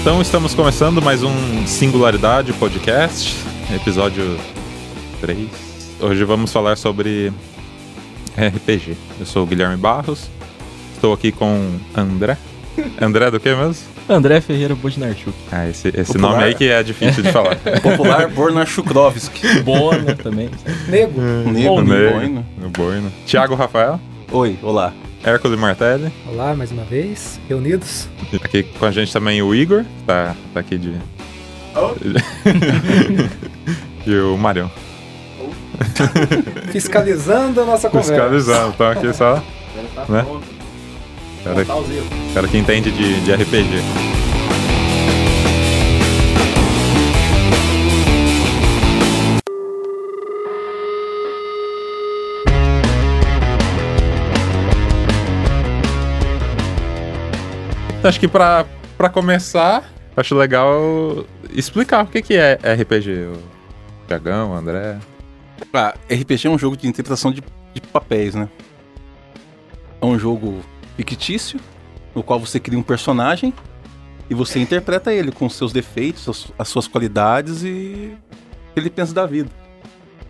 Então estamos começando mais um Singularidade Podcast, episódio 3. Hoje vamos falar sobre RPG. Eu sou o Guilherme Barros, estou aqui com André. André do que mesmo? André Ferreira Bodnarchuk. Ah, esse, esse nome aí que é difícil de falar. Popular Bornachukrovski. Bona também. Nego. Nego, Nego. Boino. No Boino. Tiago Rafael, Oi, olá. Hércules Martelli. Olá, mais uma vez, reunidos. Aqui com a gente também o Igor, tá, tá aqui de. e o Marião. Fiscalizando a nossa conversa. Fiscalizando, então aqui só. Né? Cara, cara que entende de, de RPG. Acho que pra, pra começar, acho legal explicar o que, que é RPG. O Tiagão, André. Ah, RPG é um jogo de interpretação de, de papéis, né? É um jogo fictício, no qual você cria um personagem e você interpreta ele com seus defeitos, as, as suas qualidades e o que ele pensa da vida.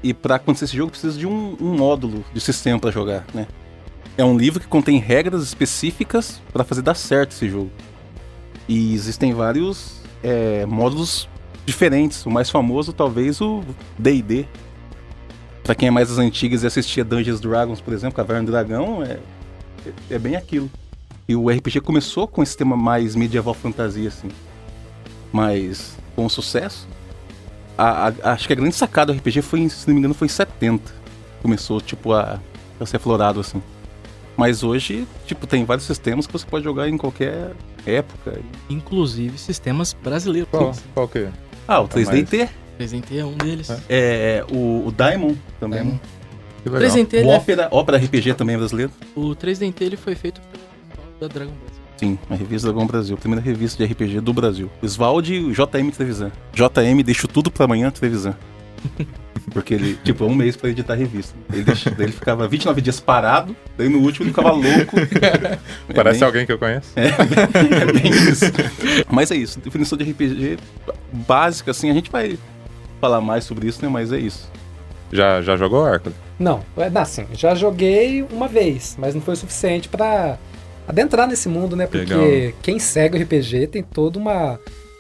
E pra acontecer esse jogo precisa de um, um módulo de sistema pra jogar, né? É um livro que contém regras específicas pra fazer dar certo esse jogo. E existem vários é, módulos diferentes. O mais famoso, talvez, o D&D. Pra quem é mais das antigas e assistia Dungeons Dragons, por exemplo, Caverna do Dragão, é, é, é bem aquilo. E o RPG começou com esse tema mais medieval fantasia, assim. Mas com sucesso. A- a- acho que a grande sacada do RPG foi, se não me engano, foi em 70. Começou, tipo, a, a ser aflorado, assim. Mas hoje, tipo, tem vários sistemas que você pode jogar em qualquer época. Inclusive sistemas brasileiros. Qual, qual que é? Ah, o 3DT. Presentei é um deles. É. É, o, o Daimon também. Daimon. Que legal. 3DT, O é- Ópera, Ópera RPG também é brasileiro. o 3DT ele foi feito da Dragon Brasil. Sim, a revista Dragão Brasil, primeira revista de RPG do Brasil. Oswald e o JM Trevisan. JM deixo tudo pra amanhã, Trevisan. Porque ele, tipo, é um mês pra editar a revista. Ele, ele ficava 29 dias parado, daí no último ele ficava louco. É Parece bem- alguém que eu conheço. É, é bem isso. Mas é isso, definição de RPG básica, assim, a gente vai falar mais sobre isso, né? Mas é isso. Já, já jogou Hércules? Não, é assim, já joguei uma vez, mas não foi o suficiente pra adentrar nesse mundo, né? Porque Legal. quem segue o RPG tem toda uma,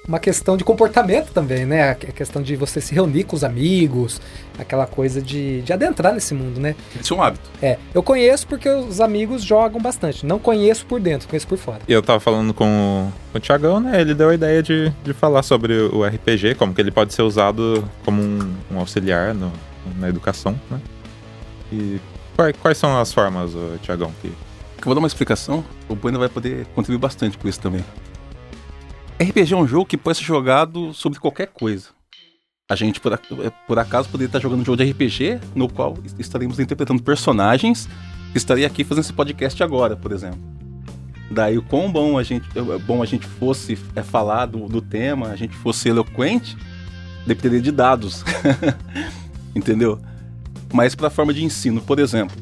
uma questão de comportamento também, né? A que- a questão de você se reunir com os amigos, aquela coisa de, de adentrar nesse mundo, né? Isso é um hábito. É, eu conheço porque os amigos jogam bastante. Não conheço por dentro, conheço por fora. E eu tava falando com, o- com o Tiagão, né? Ele deu a ideia de, de falar sobre o RPG, como que ele pode ser usado como um, um auxiliar no- na educação, né? E quais, quais são as formas, ô, Tiagão, que Eu vou dar uma explicação, o Bueno vai poder contribuir bastante com isso também. RPG é um jogo que pode ser jogado sobre qualquer coisa. A gente, por, ac- por acaso, poderia estar jogando um jogo de RPG no qual estaremos interpretando personagens estaria aqui fazendo esse podcast agora, por exemplo. Daí, o quão bom a gente, é bom a gente fosse é, falar do, do tema, a gente fosse eloquente, dependeria de dados. Entendeu? Mas para a forma de ensino, por exemplo,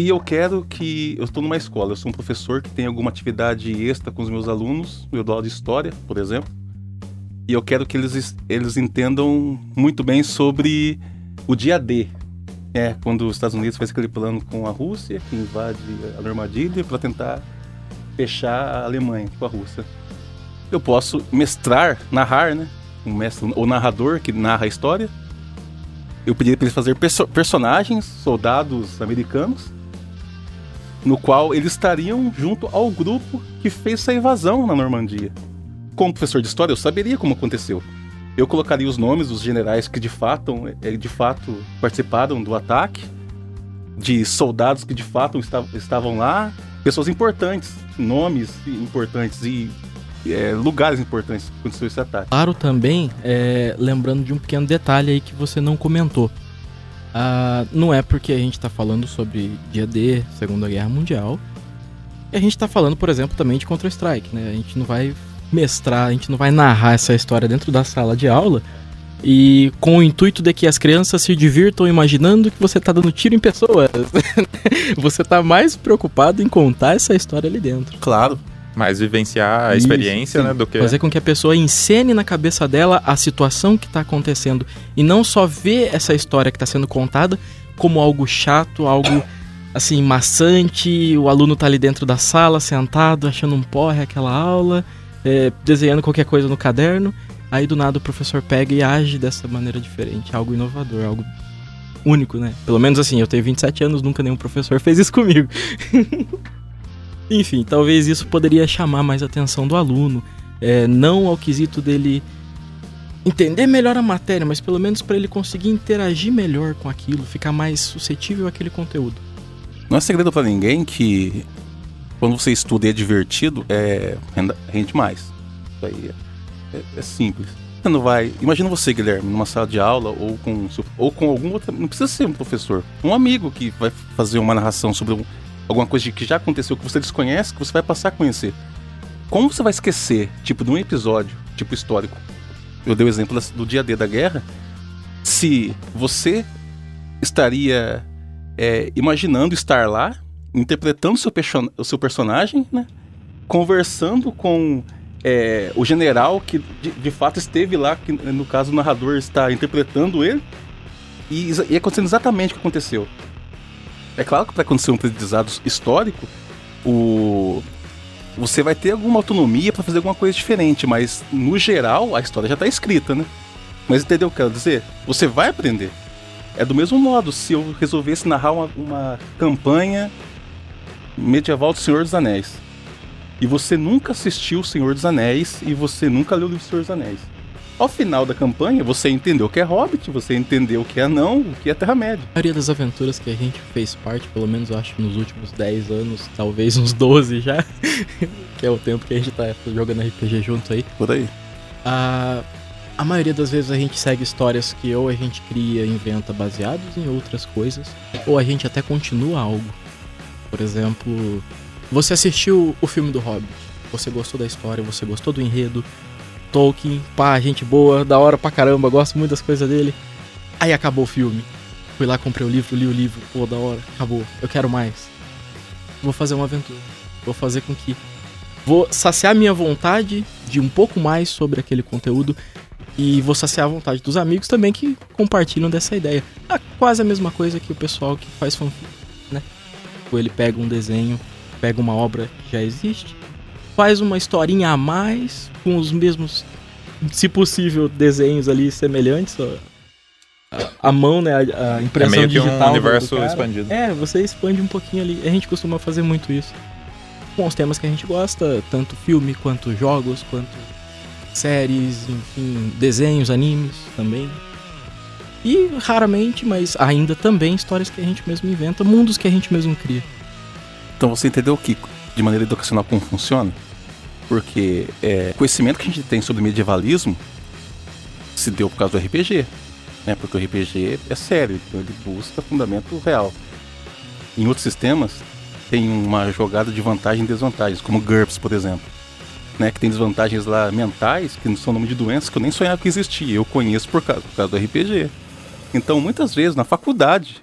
se eu quero que. Eu estou numa escola, eu sou um professor que tem alguma atividade extra com os meus alunos, eu dou aula de história, por exemplo, e eu quero que eles, eles entendam muito bem sobre o dia D. É, quando os Estados Unidos faz aquele plano com a Rússia, que invade a Normandia para tentar fechar a Alemanha com a Rússia. Eu posso mestrar, narrar, né? Um mestre, o narrador que narra a história. Eu pedi para eles fazer perso- personagens, soldados americanos, no qual eles estariam junto ao grupo que fez essa invasão na Normandia. Como professor de história, eu saberia como aconteceu. Eu colocaria os nomes dos generais que de fato, eh, de fato participaram do ataque, de soldados que de fato esta- estavam lá, pessoas importantes, nomes importantes e eh, lugares importantes que aconteceu esse ataque. Claro também, é, lembrando de um pequeno detalhe aí que você não comentou. Ah, não é porque a gente tá falando sobre dia D, Segunda Guerra Mundial, e a gente tá falando, por exemplo, também de Counter-Strike, né? A gente não vai mestrar, a gente não vai narrar essa história dentro da sala de aula e com o intuito de que as crianças se divirtam imaginando que você tá dando tiro em pessoas. você tá mais preocupado em contar essa história ali dentro. Claro. Mais vivenciar a Isso, experiência, sim. né? Do que. Fazer com que a pessoa encene na cabeça dela a situação que tá acontecendo. E não só ver essa história que tá sendo contada como algo chato, algo assim, maçante. O aluno tá ali dentro da sala, sentado, achando um porre aquela aula, é, desenhando qualquer coisa no caderno. Aí do nada o professor pega e age dessa maneira diferente. Algo inovador, algo único, né? Pelo menos assim, eu tenho 27 anos, nunca nenhum professor fez isso comigo. Enfim, talvez isso poderia chamar mais a atenção do aluno. É, não ao quesito dele entender melhor a matéria, mas pelo menos para ele conseguir interagir melhor com aquilo, ficar mais suscetível àquele conteúdo. Não é segredo pra ninguém que quando você estuda e é divertido, é, rende mais. Isso aí é, é- é simples. Você não vai. Imagina você, Guilherme, numa sala de aula ou com, ou com algum outro. Não precisa ser um professor. Um amigo que vai fazer uma narração sobre um- alguma coisa que já aconteceu, que você desconhece, que você vai passar a conhecer. Como você vai esquecer, tipo, de um episódio, tipo histórico? Eu dei o exemplo do dia D da guerra. Se você estaria é, imaginando estar lá, interpretando seu o seu personagem, né? Conversando com é, o general que de, de fato esteve lá, que no caso o narrador está interpretando ele, e, e acontecendo exatamente o que aconteceu. É claro que para acontecer um aprendizado histórico, o você vai ter alguma autonomia para fazer alguma coisa diferente, mas no geral a história já está escrita, né? Mas entendeu o que eu quero dizer? Você vai aprender. É do mesmo modo, se eu resolvesse narrar uma, uma campanha medieval do Senhor dos Anéis, e você nunca assistiu o Senhor dos Anéis, e você nunca leu o livro do Senhor dos Anéis. Ao final da campanha, você entendeu o que é Hobbit, você entendeu o que é Anão, o que é Terra-média. A maioria das aventuras que a gente fez parte, pelo menos eu acho nos últimos 10 anos, talvez uns 12 já, que é o tempo que a gente tá jogando RPG junto aí, Por aí. a, a maioria das vezes a gente segue histórias que ou a gente cria, inventa baseados em outras coisas, ou a gente até continua algo. Por exemplo, você assistiu o filme do Hobbit, você gostou da história, você gostou do enredo, Tolkien, pá, gente boa, da hora pra caramba, gosto muito das coisas dele. Aí acabou o filme. Fui lá, comprei o livro, li o livro, pô, da hora, acabou, eu quero mais. Vou fazer uma aventura. Vou fazer com que. Vou saciar minha vontade de um pouco mais sobre aquele conteúdo e vou saciar a vontade dos amigos também que compartilham dessa ideia. É quase a mesma coisa que o pessoal que faz fanfic, né? Ou ele pega um desenho, pega uma obra que já existe, faz uma historinha a mais com os mesmos, se possível, desenhos ali semelhantes. ó. A, a mão, né? A, a É impressão meio que digital. um universo expandido. É, você expande um pouquinho ali. A gente costuma fazer muito isso. Com os temas que a gente gosta, tanto filme, quanto jogos, quanto séries, enfim, desenhos, animes também. E raramente, mas ainda também histórias que a gente mesmo inventa, mundos que a gente mesmo cria. Então você entendeu que, de maneira educacional, como funciona? Porque é, o conhecimento que a gente tem sobre medievalismo se deu por causa do RPG. Né? Porque o RPG é sério, então ele busca fundamento real. Em outros sistemas, tem uma jogada de vantagem e desvantagens, como GURPS, por exemplo. Né? Que tem desvantagens lá mentais, que não são nome de doenças que eu nem sonhava que existia. Eu conheço por causa, por causa do RPG. Então, muitas vezes, na faculdade,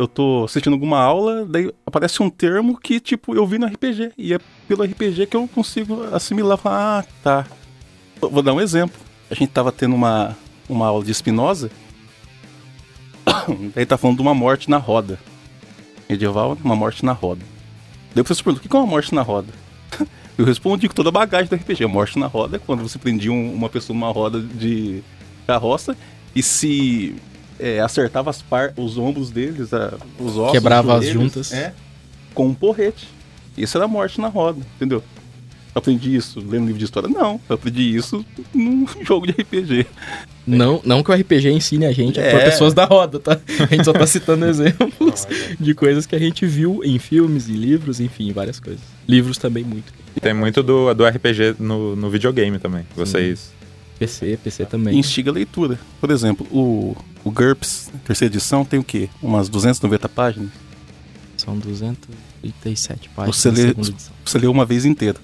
eu tô assistindo alguma aula, daí aparece um termo que, tipo, eu vi no RPG. E é pelo RPG que eu consigo assimilar. falar, Ah, tá. Vou dar um exemplo. A gente tava tendo uma, uma aula de Spinoza. Daí tá falando de uma morte na roda. Medieval, uma morte na roda. Daí o professor perguntou, o que é uma morte na roda? Eu respondi com toda a bagagem do RPG. Morte na roda é quando você prendia um- uma pessoa numa roda de carroça e se é, acertava as par os ombros deles, a- os ossos. Quebrava as juntas. É, com um porrete. Isso era morte na roda, entendeu? Eu aprendi isso lendo livro de história? Não, eu aprendi isso num jogo de RPG. Não, não que o RPG ensine a gente É. pessoas da roda, tá? A gente só tá citando exemplos de coisas que a gente viu em filmes, em livros, enfim, várias coisas. Livros também muito. E tem muito do, do RPG no, no videogame também. Vocês. PC, PC E também. instiga a leitura. Por exemplo, o, o GURPS, terceira edição, tem o quê? Umas 290 páginas. São 237 páginas Você lê-. Você leu uma vez inteira.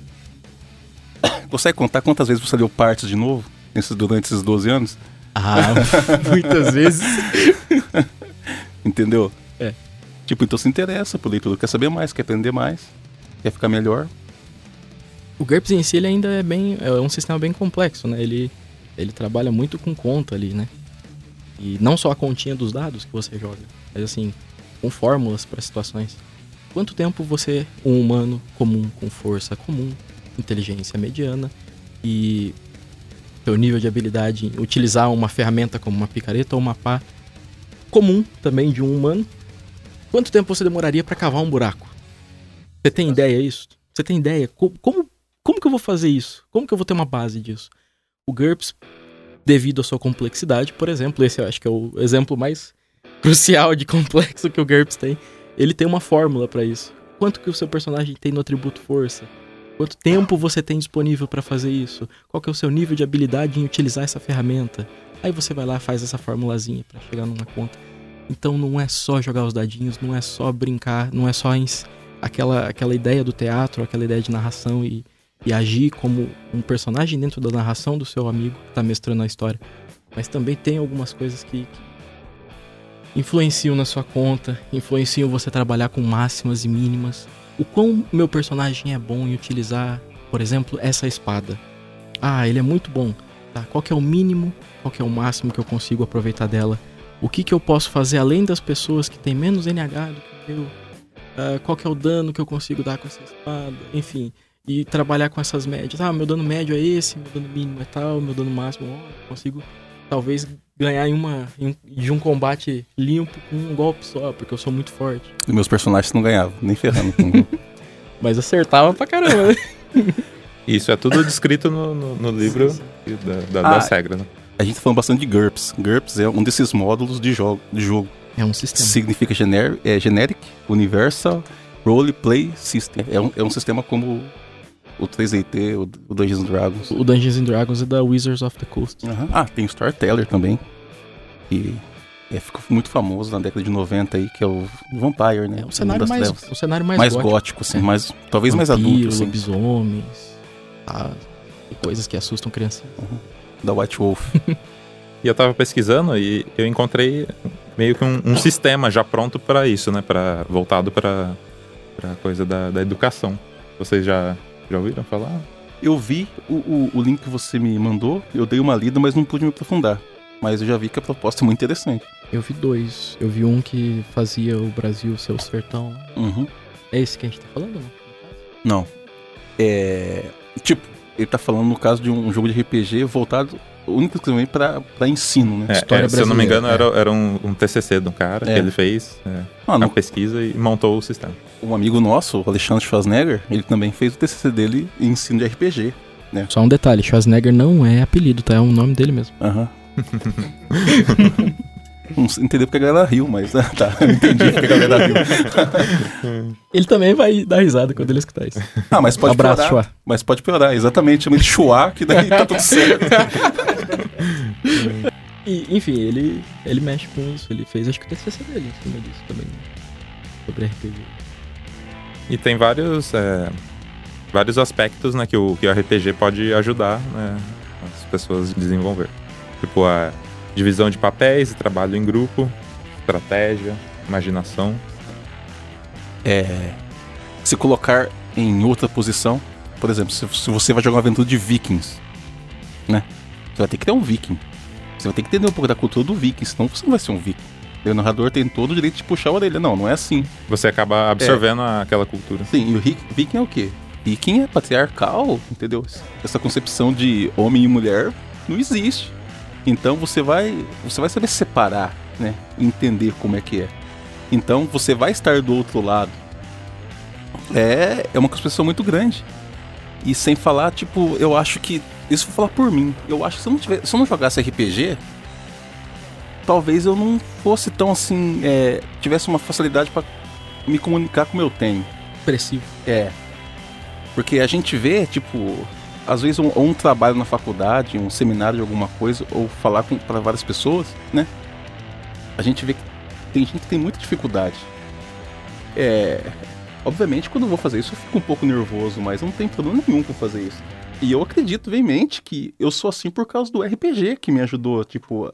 Consegue contar quantas vezes você leu partes de novo nesses, durante esses 12 anos? Ah, muitas vezes. Entendeu? É. Tipo, então se interessa por leitura, quer saber mais, quer aprender mais, quer ficar melhor. O GURPS em si ele ainda é bem. É um sistema bem complexo, né? Ele, ele trabalha muito com conta ali, né? E não só a continha dos dados que você joga, mas assim, com fórmulas para situações. Quanto tempo você, um humano comum, com força comum, inteligência mediana e seu nível de habilidade em utilizar uma ferramenta como uma picareta ou uma pá comum também de um humano, quanto tempo você demoraria para cavar um buraco? Você tem ideia disso? Você tem ideia? Como, como, como que eu vou fazer isso? Como que eu vou ter uma base disso? O GURPS, devido à sua complexidade, por exemplo, esse eu acho que é o exemplo mais crucial de complexo que o GURPS tem, ele tem uma fórmula para isso. Quanto que o seu personagem tem no atributo força? Quanto tempo você tem disponível para fazer isso? Qual que é o seu nível de habilidade em utilizar essa ferramenta? Aí você vai lá faz essa formulazinha para chegar numa conta. Então não é só jogar os dadinhos, não é só brincar, não é só aquela, aquela ideia do teatro, aquela ideia de narração e, e agir como um personagem dentro da narração do seu amigo que está mestrando a história. Mas também tem algumas coisas que, que influenciam na sua conta, influenciam você trabalhar com máximas e mínimas. O quão meu personagem é bom em utilizar, por exemplo, essa espada. Ah, ele é muito bom. Tá, qual que é o mínimo, qual que é o máximo que eu consigo aproveitar dela? O que que eu posso fazer além das pessoas que têm menos NH do que eu? uh, qual que é o dano que eu consigo dar com essa espada, enfim. E trabalhar com essas médias. Ah, meu dano médio é esse, meu dano mínimo é tal, meu dano máximo, ó, consigo talvez ganhar em uma em, de um combate limpo com um golpe só, porque eu sou muito forte. E meus personagens não ganhavam, nem ferrando. Mas acertava pra caramba, né? Isso é tudo descrito no, no, no livro sim, sim. da, da, ah, regras, né? A gente tá falando bastante de GURPS. GURPS é um desses módulos de jogo. De jogo. É um sistema. Significa gener é, Generic Universal Role Play System. É um, é um sistema como o 3DT, o, Dungeons Dragons. O Dungeons Dragons é da Wizards of the Coast. Uhum. Ah, tem o Storyteller também. E é, ficou muito famoso na década de 90 aí, que é o Vampire, né? É o cenário, mais, o cenário mais, mais gótico. gótico assim, é. mais, talvez Vampiro, mais adulto. Assim. lobisomens, tá? e coisas que assustam crianças. Uhum. Da White Wolf. e eu tava pesquisando e eu encontrei meio que um, um sistema já pronto para isso, né? Pra, voltado para a coisa da, da educação. Vocês já, já ouviram falar? Eu vi o, o, o, link que você me mandou, eu dei uma lida, mas não pude me aprofundar. Mas eu já vi que a proposta é muito interessante. Eu vi dois. Eu vi um que fazia o Brasil ser o sertão. Uhum. É esse que a gente tá falando, não? Não. É. Tipo, ele tá falando no caso de um jogo de RPG voltado único exclusivamente para ensino, né? É, História é, se eu não me engano, é. era, era um, um, TCC do cara que é. ele fez é, ah, uma pesquisa e montou o sistema. Um amigo nosso, o Alexandre Schwarzenegger, ele também fez o TCC dele em ensino de RPG, né? Só um detalhe, Schwarzenegger não é apelido, tá? É o nome dele mesmo. Aham. Não entendeu porque a galera riu, mas ah, tá, entendi porque a galera riu. ele também vai dar risada quando ele escutar isso. Ah, mas pode abraço, piorar. Chua. Mas pode piorar, exatamente. Chama de Chua, que daí tá tudo certo. e, enfim, ele, ele mexe com isso. Ele fez, acho que o TCC dele em cima disso também. Sobre RPG. E tem vários, é, vários aspectos né, que, o, que o RPG pode ajudar né, as pessoas a desenvolver. Tipo, a divisão de papéis e trabalho em grupo, estratégia, imaginação. É, se colocar em outra posição, por exemplo, se, se você vai jogar uma aventura de vikings, né? Você vai ter que ter um viking. Você vai ter que entender um pouco da cultura do viking, senão você não vai ser um viking. O narrador tem todo o direito de puxar a orelha. Não, não é assim. Você acaba absorvendo é. aquela cultura. Sim, e o viking é o quê? Viking é patriarcal, entendeu? Essa concepção de homem e mulher não existe. Então você vai, você vai saber separar, né? Entender como é que é. Então você vai estar do outro lado. É, é uma construção muito grande. E sem falar, tipo, eu acho que. Isso vou falar por mim. Eu acho que se eu não, tiver, se eu não jogasse RPG, talvez eu não fosse tão assim. É, tivesse uma facilidade para me comunicar como eu tenho. Expressivo. É. Porque a gente vê, tipo, às vezes um, um, trabalho na faculdade, um seminário de alguma coisa, ou falar para várias pessoas, né? A gente vê que tem gente que tem muita dificuldade. É, obviamente, quando eu vou fazer isso, eu fico um pouco nervoso, mas não tem problema nenhum com fazer isso. E eu acredito veemente que eu sou assim por causa do RPG que me ajudou, tipo,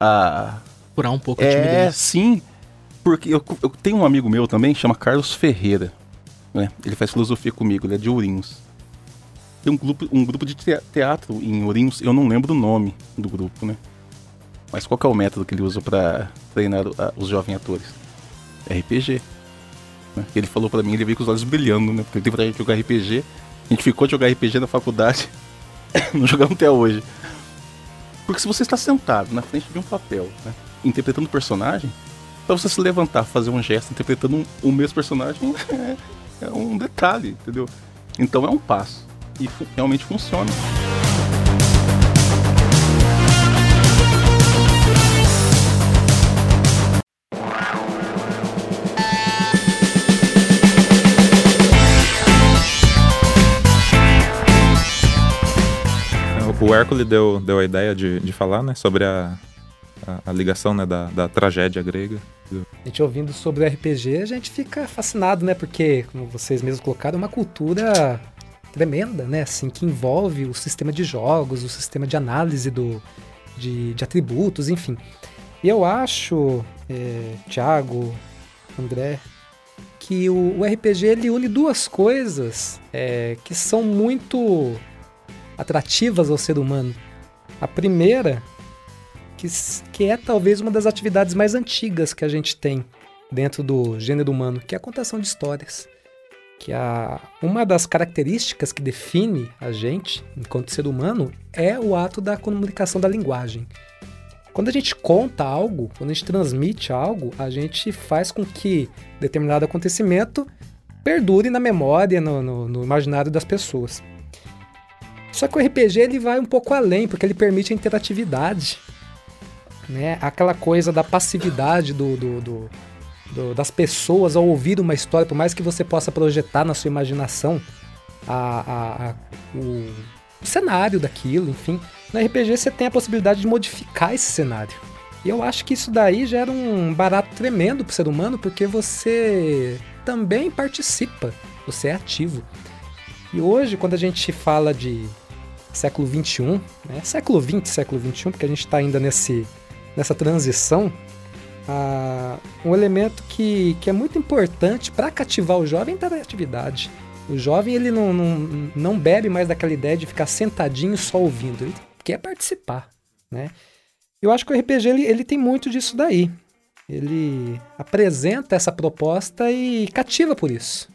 a. Curar um pouco a timidez. É, sim. Porque eu, eu tenho um amigo meu também, chama Carlos Ferreira. Né? Ele faz filosofia comigo, ele é de Ourinhos. Tem um grupo, um grupo de te- teatro em Ourinhos, eu não lembro o nome do grupo, né? Mas qual é o método que ele usa pra treinar o- os jovens atores? RPG. né? Ele falou pra mim, ele veio com os olhos brilhando, né? Porque ele teve vontade de jogar RPG. A gente ficou de jogar RPG na faculdade, não jogamos até hoje. Porque se você está sentado na frente de um papel, né, interpretando o personagem, pra você se levantar, fazer um gesto interpretando um- o mesmo personagem é, é um detalhe, entendeu? Então é um passo. E fu- realmente funciona. O Hércules deu, deu a ideia de, de falar, né, sobre a, a, a ligação, né, da, da tragédia grega. A gente ouvindo sobre o RPG, a gente fica fascinado, né? Porque, como vocês mesmos colocaram, é uma cultura tremenda, né? Assim, que envolve o sistema de jogos, o sistema de análise do, de, de atributos, enfim. E eu acho, é, Thiago, André, que o, o RPG ele une duas coisas é, que são muito atrativas ao ser humano. A primeira, que, que é talvez uma das atividades mais antigas que a gente tem dentro do gênero humano, que é a contação de histórias. Que a, uma das características que define a gente, enquanto ser humano, é o ato da comunicação da linguagem. Quando a gente conta algo, quando a gente transmite algo, a gente faz com que determinado acontecimento perdure na memória, no, no- no imaginário das pessoas. Só que o RPG ele vai um pouco além, porque ele permite a interatividade né? Aquela coisa da passividade do, do- do- do- das pessoas ao ouvir uma história, por mais que você possa projetar na sua imaginação a- a- a- o cenário daquilo, enfim. No RPG você tem a possibilidade de modificar esse cenário. E eu acho que isso daí gera um barato tremendo pro ser humano, porque você também participa, você é ativo. E hoje, quando a gente fala de século XXI, né? século XX, século XXI, porque a gente está ainda nesse, nessa transição, um elemento que, que é muito importante para cativar o jovem é a interatividade. O jovem ele não, não, não bebe mais daquela ideia de ficar sentadinho só ouvindo, ele quer participar. Né? Eu acho que o RPG ele, ele tem muito disso daí. Ele apresenta essa proposta e cativa por isso.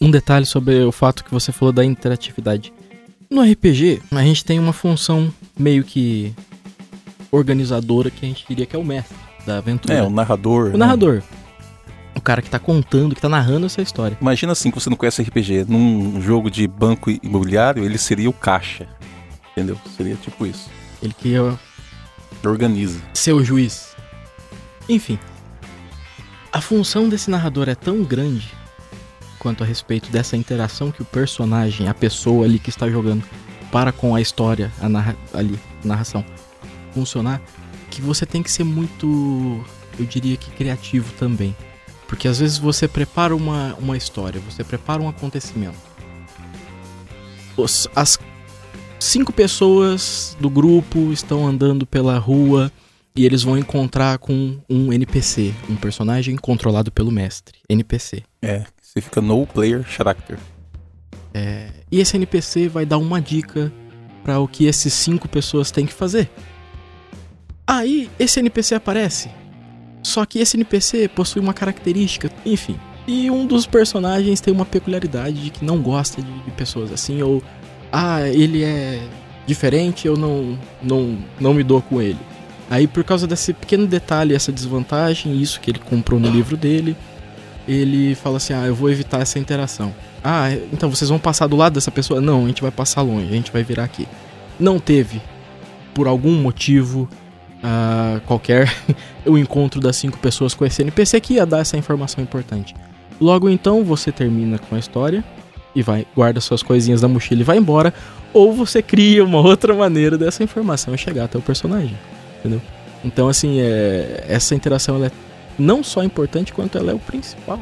Um detalhe sobre o fato que você falou da interatividade. No RPG, a gente tem uma função meio que organizadora que a gente diria que é o mestre da aventura. É, o narrador. O né? narrador. O cara que tá contando, que tá narrando essa história. Imagina assim que você não conhece RPG. Num jogo de banco imobiliário, ele seria o caixa. Entendeu? Seria tipo isso. Ele que é Organiza. seu juiz. Enfim. A função desse narrador é tão grande quanto a respeito dessa interação que o personagem, a pessoa ali que está jogando, para com a história, a narra ali, a narração, funcionar, que você tem que ser muito, eu diria que criativo também. Porque às vezes você prepara uma, uma história, você prepara um acontecimento. Os- as cinco pessoas do grupo estão andando pela rua e eles vão encontrar com um NPC, um personagem controlado pelo mestre, NPC. É. Você fica no player character. E esse NPC vai dar uma dica para o que esses cinco pessoas têm que fazer. Aí esse NPC aparece. Só que esse NPC possui uma característica, enfim. E um dos personagens tem uma peculiaridade de que não gosta de, de pessoas assim, ou ah, ele é diferente, eu não, não, não me dou com ele. Aí por causa desse pequeno detalhe, essa desvantagem, isso que ele comprou no livro dele, ele fala assim: ah, eu vou evitar essa interação. Ah, então vocês vão passar do lado dessa pessoa? Não, a gente vai passar longe, a gente vai virar aqui. Não teve, por algum motivo ah, qualquer, o encontro das cinco pessoas com esse NPC que ia dar essa informação importante. Logo então você termina com a história e vai guarda suas coisinhas da mochila e vai embora, ou você cria uma outra maneira dessa informação chegar até o personagem, entendeu? Então assim, é, essa interação é não só importante quanto ela é o principal.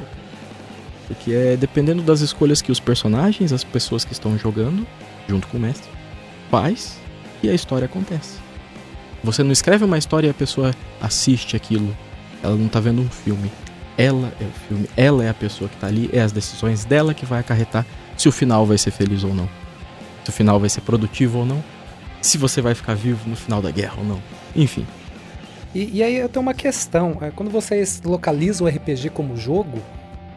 Porque é dependendo das escolhas que os personagens, as pessoas que estão jogando, junto com o mestre, faz e a história acontece. Você não escreve uma história e a pessoa assiste aquilo. Ela não tá vendo um filme. Ela é o filme, ela é a pessoa que tá ali, é as decisões dela que vai acarretar se o final vai ser feliz ou não. conflito final vai ser produtivo ou não, se você vai ficar vivo no final da guerra ou não. Enfim. E, e aí eu tenho uma questão. É, quando vocês localizam o RPG como jogo,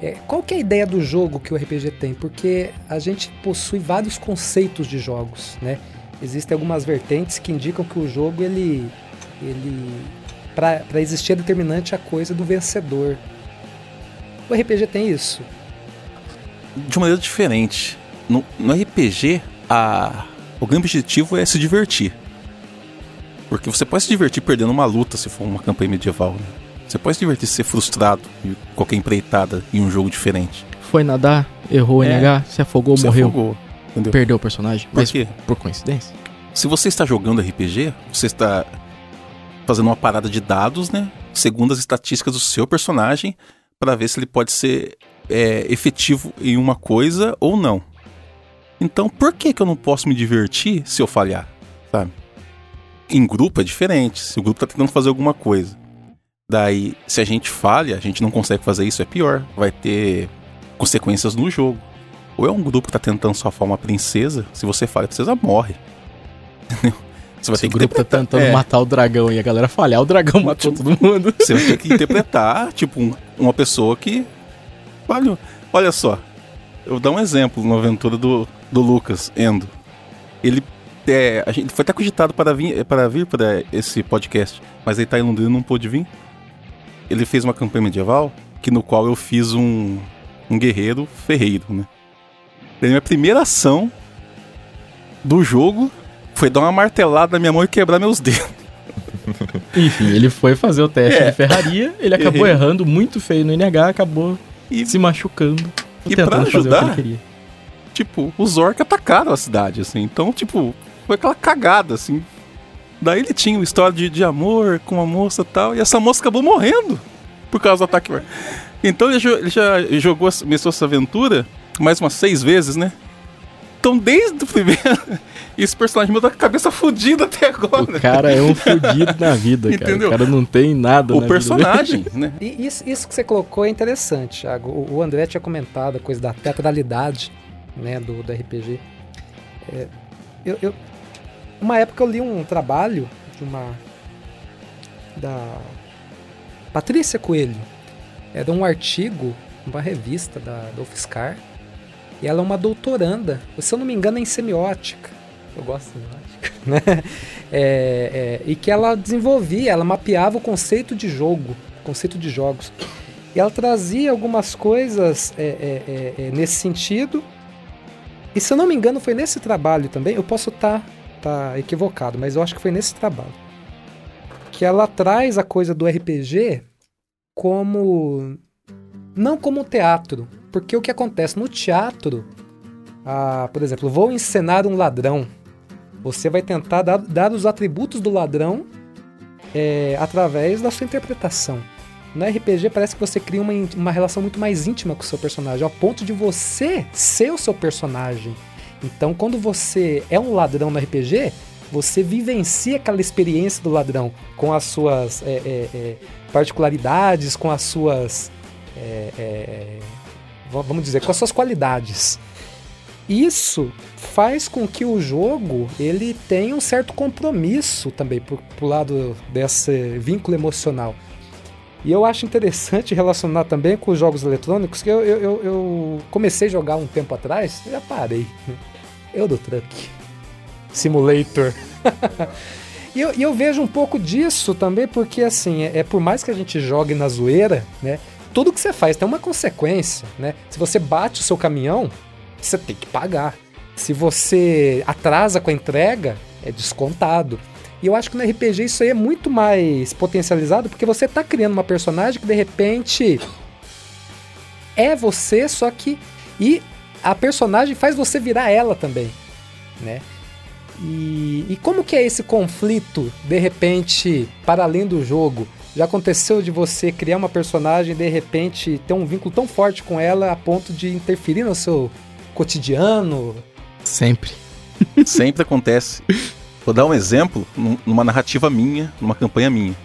é, qual que é a ideia do jogo que o RPG tem? Porque a gente possui vários conceitos de jogos, né? Existem algumas vertentes que indicam que o jogo, ele... ele para existir é determinante a coisa do vencedor. O RPG tem isso? De uma maneira diferente. No, no RPG, a, o grande objetivo é se divertir. Porque você pode se divertir perdendo uma luta se for uma campanha medieval. Né? Você pode se divertir ser frustrado em qualquer empreitada em um jogo diferente. Foi nadar, errou o É. NH, se afogou, Se morreu, afogou, entendeu? perdeu o personagem. Por Mas quê? por coincidência? Se você está jogando RPG, você está fazendo uma parada de dados, né? Segundo as estatísticas do seu personagem, para ver se ele pode ser é, efetivo em uma coisa ou não. Então, por que, que eu não posso me divertir se eu falhar? Sabe? Em grupo é diferente. Se o grupo está tentando fazer alguma coisa. Daí, se a gente falha, a gente não consegue fazer isso, é pior. Vai ter consequências no jogo. Ou é um grupo que tá tentando salvar uma princesa, se você falha, a princesa morre. Entendeu? Você vai Se ter que grupo tá tentando é, matar o dragão e a galera falhar, o dragão matou todo mundo. Você vai ter que interpretar, tipo, um- uma pessoa que. Olha, olha só. Eu vou dar um exemplo na aventura do, do Lucas, Endo. Ele. É, a gente foi até cogitado para vir, para vir para esse podcast, mas ele tá em Londrina e não pôde vir. Ele fez uma campanha medieval que no qual eu fiz um, um guerreiro ferreiro, né? Daí minha primeira ação do jogo foi dar uma martelada na minha mão e quebrar meus dedos. Enfim, ele foi fazer o teste É. de ferraria, ele acabou Errei. errando muito feio no NH, acabou E se machucando. E pra que ajudar, queria. tipo, os orcs atacaram a cidade, assim. Então, tipo, foi aquela cagada, assim. Daí ele tinha uma história de, de amor com uma moça e tal, e essa moça acabou morrendo por causa do ataque. Então ele, ele já jogou, começou essa aventura mais umas seis vezes, né? Então, desde o primeiro, esse personagem meu tá com a cabeça fodida até agora. O cara é um fudido na vida, cara. Entendeu? O cara não tem nada O na vida personagem, né? E isso, isso que você colocou é interessante, Thiago. O, o André tinha comentado a coisa da teatralidade né, do, do RPG. É, eu, eu- uma época eu li um trabalho de uma. da Patrícia Coelho. Era um artigo, uma revista da, da UFSCar. E ela é uma doutoranda, se eu não me engano, é em semiótica. Eu gosto de semiótica, né? É, é, e que ela desenvolvia, ela mapeava o conceito de jogo, conceito de jogos. E ela trazia algumas coisas é, é, é, é, nesse sentido. E se eu não me engano, foi nesse trabalho também. Eu posso estar tá equivocado, mas eu acho que foi nesse trabalho. Que ela traz a coisa do RPG como. Não como teatro. Porque o que acontece no teatro, ah, por exemplo, vou encenar um ladrão. Você vai tentar dar, dar os atributos do ladrão é, através da sua interpretação. No RPG parece que você cria uma, uma relação muito mais íntima com o seu personagem, ao ponto de você ser o seu personagem. Então, quando você é um ladrão no RPG, você vivencia aquela experiência do ladrão com as suas é, é, é, particularidades, com as suas. Va- vamos dizer, com as suas qualidades. Isso faz com que o jogo ele tenha um certo compromisso também pro, pro lado desse vínculo emocional. E eu acho interessante relacionar também com os jogos eletrônicos, que eu, eu, eu- eu comecei a jogar um tempo atrás, já parei. né? Euro Truck Simulator. e, eu, e eu vejo um pouco disso também, porque assim, é, é por mais que a gente jogue na zoeira, né? Tudo que você faz tem uma consequência, né? Se você bate o seu caminhão, você tem que pagar. Se você atrasa com a entrega, é descontado. E eu acho que no RPG isso aí é muito mais potencializado, porque você tá criando uma personagem que de repente é você, só que. E a personagem faz você virar ela também, né? E, e como que é esse conflito, de repente, para além do jogo? Já aconteceu de você criar uma personagem e de repente ter um vínculo tão forte com ela a ponto de interferir no seu cotidiano? Sempre. Sempre acontece. Vou dar um exemplo num- numa narrativa minha, numa campanha minha.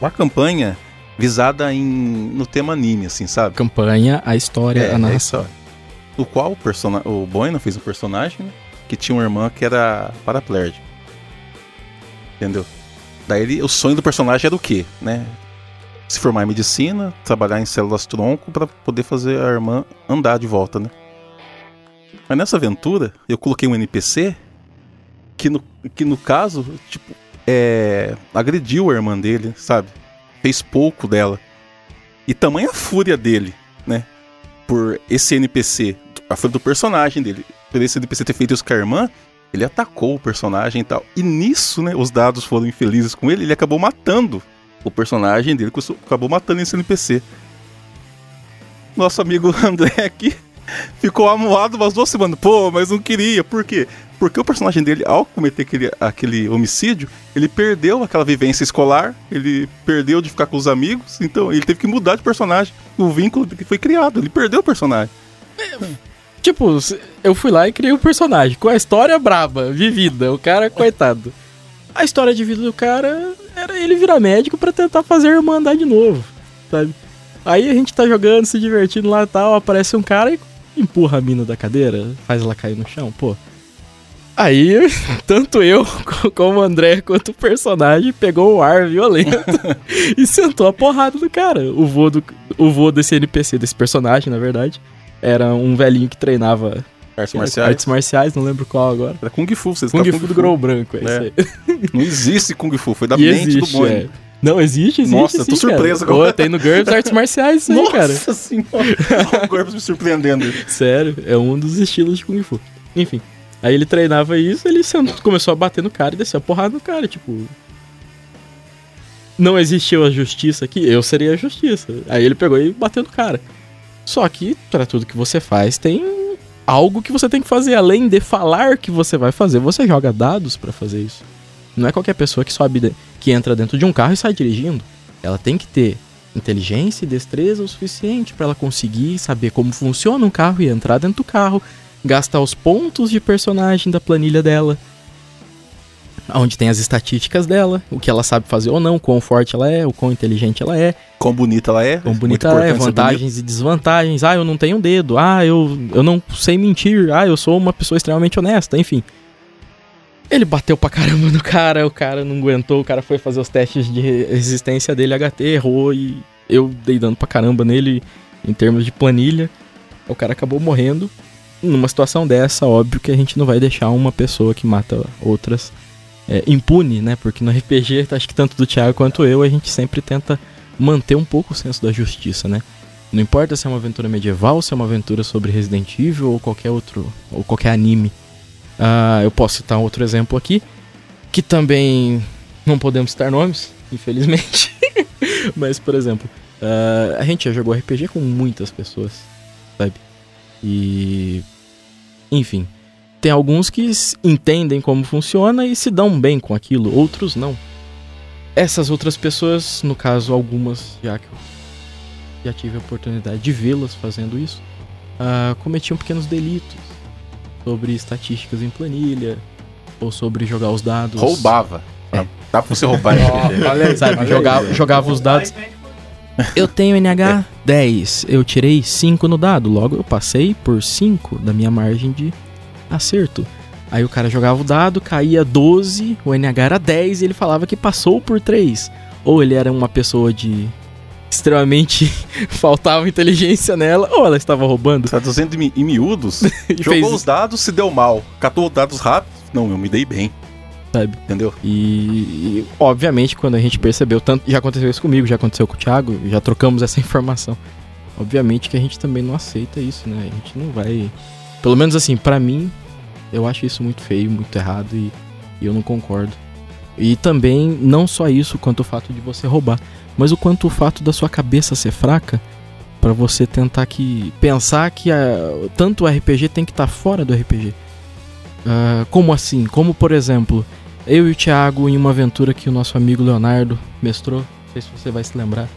Uma campanha visada em no tema anime, assim, sabe? Campanha, a história, a é narração. isso. No qual o, persona o Boina fez um personagem, né? que tinha uma irmã que era paraplégica. Entendeu? Daí ele, o sonho do personagem era o quê, né? Se formar em medicina, trabalhar em células tronco para poder fazer a irmã andar de volta, né? Mas nessa aventura, eu coloquei um NPC que no, que no caso, tipo, é, agrediu a irmã dele, sabe? Fez pouco dela. E tamanha fúria dele, né? Por esse NPC, a fúria do personagem dele, por esse NPC ter feito isso com a irmã, ele atacou o personagem e tal. E nisso, né, os dados foram infelizes com ele, ele acabou matando o personagem dele, acabou matando esse NPC. Nosso amigo André aqui ficou amuado umas duas semanas. Pô, mas não queria. Por quê? Porque o personagem dele, ao cometer aquele, aquele homicídio, ele perdeu aquela vivência escolar, ele perdeu de ficar com os amigos, então ele teve que mudar de personagem. O vínculo que foi criado, ele perdeu o personagem. Tipo, eu fui lá e criei o um personagem com a história braba, vivida. O cara, coitado. A história de vida do cara era ele virar médico para tentar fazer a irmã andar de novo, sabe? Aí a gente tá jogando, se divertindo lá e tal, aparece um cara e empurra a mina da cadeira, faz ela cair no chão, pô. Aí, tanto eu como o André quanto o personagem pegou o ar violento e sentou a porrada do cara. O vô, do, o vô desse NPC, desse personagem, na verdade, era um velhinho que treinava artes marciais. Artes marciais, não lembro qual agora. Era Kung Fu, vocês Kung, Kung Fu do Grou Branco, é, é. isso aí. Não existe Kung Fu, foi da e mente existe, do Boni. É. Não, existe, existe. Nossa, sim, tô surpreso cara. agora. Pô, tem no GURPS artes marciais isso aí, cara. Nossa senhora. o GURPS me surpreendendo. Sério, é um dos estilos de Kung Fu. Enfim, aí ele treinava isso, ele começou a bater no cara e desceu a porrada no cara, tipo... Não existiu a justiça aqui, eu seria a justiça. Aí ele pegou e bateu no cara. Só que, para tudo que você faz, tem algo que você tem que fazer. Além de falar que você vai fazer, você joga dados para fazer isso. Não é qualquer pessoa que sobe, que entra dentro de um carro e sai dirigindo. Ela tem que ter inteligência e destreza o suficiente para ela conseguir saber como funciona um carro e entrar dentro do carro, gastar os pontos de personagem da planilha dela, onde tem as estatísticas dela, o que ela sabe fazer ou não, quão forte ela é, o quão inteligente ela é, quão bonita ela é, quão bonita ela é, vantagens e desvantagens. Ah, eu não tenho um dedo. Ah, eu, eu não sei mentir. Ah, eu sou uma pessoa extremamente honesta. Enfim. Ele bateu pra caramba no cara, o cara não aguentou, o cara foi fazer os testes de resistência dele, HT, errou e eu dei dano pra caramba nele em termos de planilha. O cara acabou morrendo. Numa situação dessa, óbvio que a gente não vai deixar uma pessoa que mata outras é, impune, né? Porque no RPG, acho que tanto do Thiago quanto eu, a gente sempre tenta manter um pouco o senso da justiça, né? Não importa se é uma aventura medieval, se é uma aventura sobre Resident Evil ou qualquer outro, ou qualquer anime. Uh, eu posso citar outro exemplo aqui, que também não podemos citar nomes, infelizmente. Mas, por exemplo, uh, a gente já jogou RPG com muitas pessoas, sabe? E. Enfim. Tem alguns que entendem como funciona e se dão bem com aquilo, outros não. Essas outras pessoas, no caso algumas, já que eu já tive a oportunidade de vê-las fazendo isso, uh, cometiam pequenos delitos sobre estatísticas em planilha ou sobre jogar os dados. Roubava. É. Dá pra você roubar. oh, sabe, jogava, jogava os dados. Eu tenho NH 10, eu tirei 5 no dado, logo eu passei por 5 da minha margem de acerto. Aí o cara jogava o dado, caía 12, o NH era 10 e ele falava que passou por 3. Ou ele era uma pessoa de extremamente faltava inteligência nela, ou ela estava roubando. Traduzindo em miúdos, jogou fez- os dados, se deu mal. Catou os dados rápido. Não, eu me dei bem. Sabe? Entendeu? E, e, obviamente quando a gente percebeu, tanto já aconteceu isso comigo, já aconteceu com o Thiago, já trocamos essa informação. Obviamente que a gente também não aceita isso, né? A gente não vai, pelo menos assim, pra mim, eu acho isso muito feio, muito errado e, e eu não concordo. E também não só isso, quanto o fato de você roubar, mas o quanto o fato da sua cabeça ser fraca pra você tentar que pensar que tanto o RPG tem que estar fora do RPG. Ah, como assim? Como por exemplo, eu e o Thiago em uma aventura que o nosso amigo Leonardo mestrou, não sei se você vai se lembrar,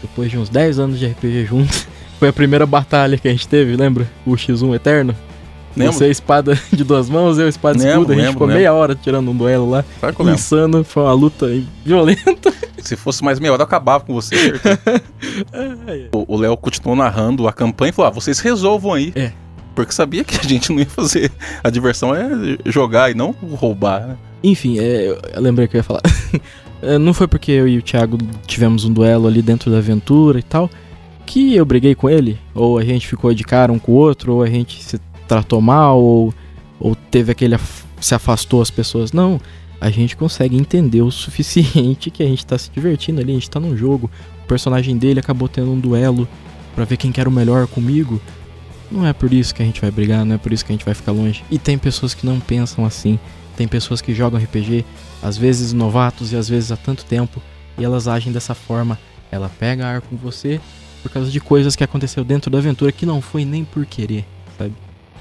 depois de uns 10 anos de RPG juntos, foi a primeira batalha que a gente teve, lembra? O X1 Eterno. Lembro. Você espada de duas mãos, eu espada Lembro, escudo, a gente lembro, ficou lembro. meia hora tirando um duelo lá. Claro que eu lembro. Insano, foi uma luta violenta. Se fosse mais meia hora, eu acabava com você. o Léo continuou narrando a campanha e falou: ah, vocês resolvam aí. É. Porque sabia que a gente não ia fazer. A diversão é jogar e não roubar, né? Enfim, é, eu lembrei que eu ia falar. É, não foi porque eu e o Thiago tivemos um duelo ali dentro da aventura e tal que eu briguei com ele, ou a gente ficou de cara um com o outro, ou a gente se tratou mal, ou, ou teve aquele af se afastou as pessoas. Não, a gente consegue entender o suficiente que a gente tá se divertindo ali, a gente tá num jogo. O personagem dele acabou tendo um duelo para ver quem quer o melhor comigo. Não é por isso que a gente vai brigar, não é por isso que a gente vai ficar longe. E tem pessoas que não pensam assim. Tem pessoas que jogam RPG, às vezes novatos e às vezes há tanto tempo, e elas agem dessa forma. Ela pega ar com você por causa de coisas que aconteceu dentro da aventura que não foi nem por querer, sabe?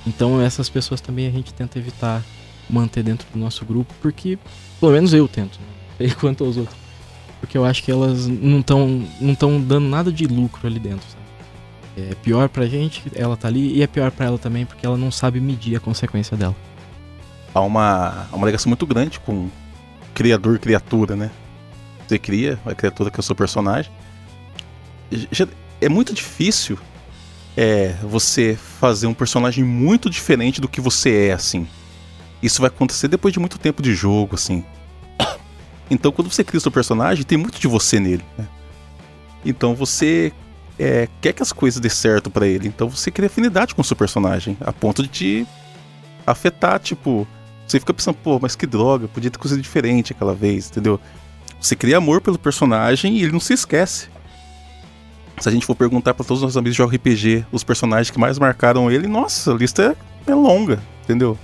Então essas pessoas também a gente tenta evitar manter dentro do nosso grupo, porque pelo menos eu tento, né? quanto aos outros. Porque eu acho que elas não estão não tão dando nada de lucro ali dentro, sabe? É pior pra gente, ela tá ali, e é pior pra ela também, porque ela não sabe medir a consequência dela há uma, há uma ligação muito grande com criador criatura, né? Você cria a criatura que é o seu personagem. É muito difícil é, você fazer um personagem muito diferente do que você é, assim. Isso vai acontecer depois de muito tempo de jogo, assim. Então, quando você cria o seu personagem, tem muito de você nele, né? Então, você é, quer que as coisas dê certo para ele. Então, você cria afinidade com o seu personagem, a ponto de te afetar, tipo, você fica pensando, pô, mas que droga, podia ter coisa diferente aquela vez, entendeu? Você cria amor pelo personagem e ele não se esquece. Se a gente for perguntar para todos os nossos amigos de RPG, os personagens que mais marcaram ele, nossa, a lista é, é longa, entendeu?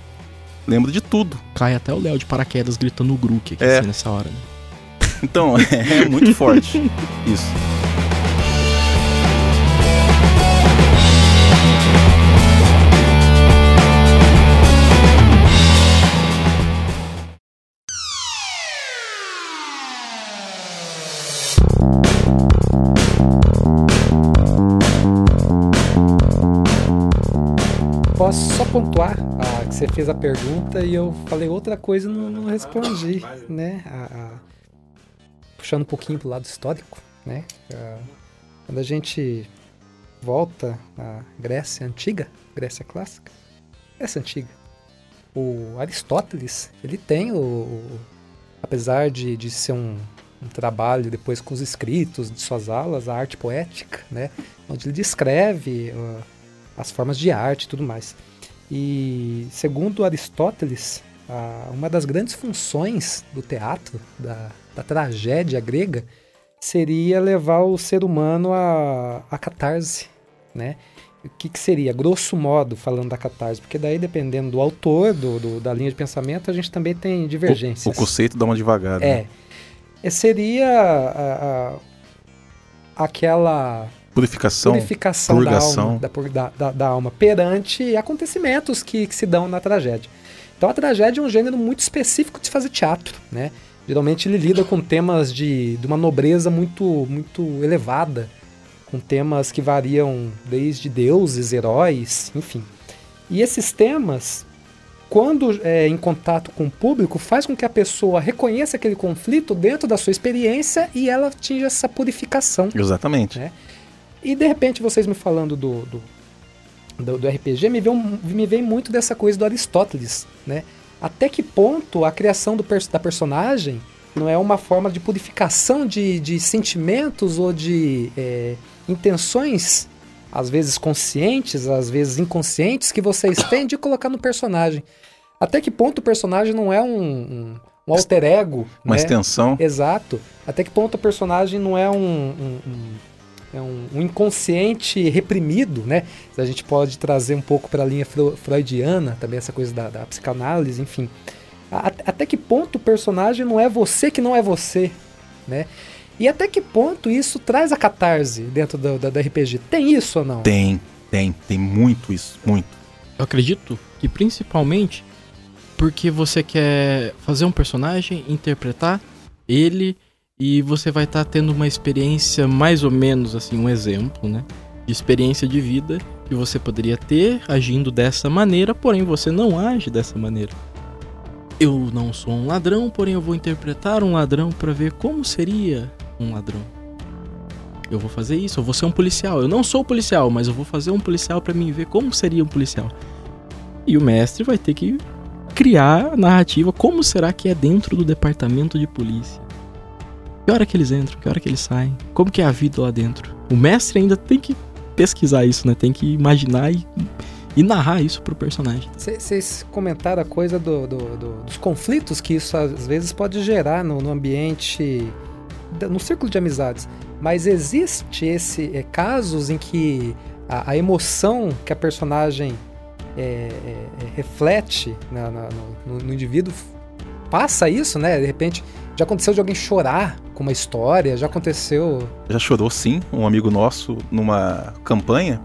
Lembra de tudo. Cai até o Léo de paraquedas gritando o Grook aqui É. assim, nessa hora, né? Então, é muito forte isso. Pontuar ah, que você fez a pergunta e eu falei outra coisa e não, não respondi, né? A- a- puxando um pouquinho pro lado histórico, né? Quando a gente volta à Grécia Antiga, Grécia Clássica, Grécia Antiga, o Aristóteles, ele tem o... o- apesar de, de ser um, um trabalho depois com os escritos de suas aulas, a arte poética, né? Onde ele descreve... ah, as formas de arte e tudo mais. E segundo Aristóteles, uma das grandes funções do teatro, da, da tragédia grega, seria levar o ser humano à, à catarse, né? O que, que seria, grosso modo, falando da catarse? Porque daí, dependendo do autor, do, do- da linha de pensamento, a gente também tem O, divergências. o conceito dá uma devagar. É. Né? É, Seria a- a- aquela Purificação. purificação da purgação. alma, da, pur- da, da- da alma perante acontecimentos que, que se dão na tragédia. Então a tragédia é um gênero muito específico de fazer teatro, né? Geralmente ele lida com temas de, de uma nobreza muito, muito elevada, com temas que variam desde deuses, heróis, enfim. E esses temas, quando é, em contato com o público, faz com que a pessoa reconheça aquele conflito dentro da sua experiência e ela atinja essa purificação. Exatamente. É. E de repente vocês me falando do, do, do, do RPG, me vem, me vem muito dessa coisa do Aristóteles, né? Até que ponto a criação do da personagem não é uma forma de purificação de, de sentimentos ou de é, intenções, às vezes conscientes, às vezes inconscientes, que vocês têm de colocar no personagem. Até que ponto o personagem não é um, um, um alter ego, Uma né? extensão. Exato. Até que ponto o personagem não é um- um- é um, um inconsciente reprimido, né? A gente pode trazer um pouco para a linha freudiana, também essa coisa da, da psicanálise, enfim. A- até que ponto o personagem não é você que não é você, né? E até que ponto isso traz a catarse dentro do, da- do RPG? Tem isso ou não? Tem, tem, tem muito isso, muito. Eu acredito que principalmente porque você quer fazer um personagem, interpretar ele e você vai estar tendo uma experiência mais ou menos assim, um exemplo, né? De experiência de vida que você poderia ter agindo dessa maneira, porém você não age dessa maneira. Eu não sou um ladrão, porém eu vou interpretar um ladrão para ver como seria um ladrão. Eu vou fazer isso, eu vou ser um policial. Eu não sou policial, mas eu vou fazer um policial pra mim ver como seria um policial. E o mestre vai ter que criar a narrativa. Como será que é dentro do departamento de polícia? Que hora que eles entram? Que hora que eles saem? Como que é a vida lá dentro? O mestre ainda tem que pesquisar isso, né? Tem que imaginar e, e narrar isso pro personagem. Vocês comentaram a coisa do- do- do- dos conflitos que isso às vezes pode gerar no, no ambiente, no círculo de amizades. Mas existe esse é, casos em que a, a emoção que a personagem é, é, é, reflete na- na- no- no indivíduo passa isso, né? De repente, já aconteceu de alguém chorar com uma história, já aconteceu. Já chorou sim, um amigo nosso numa campanha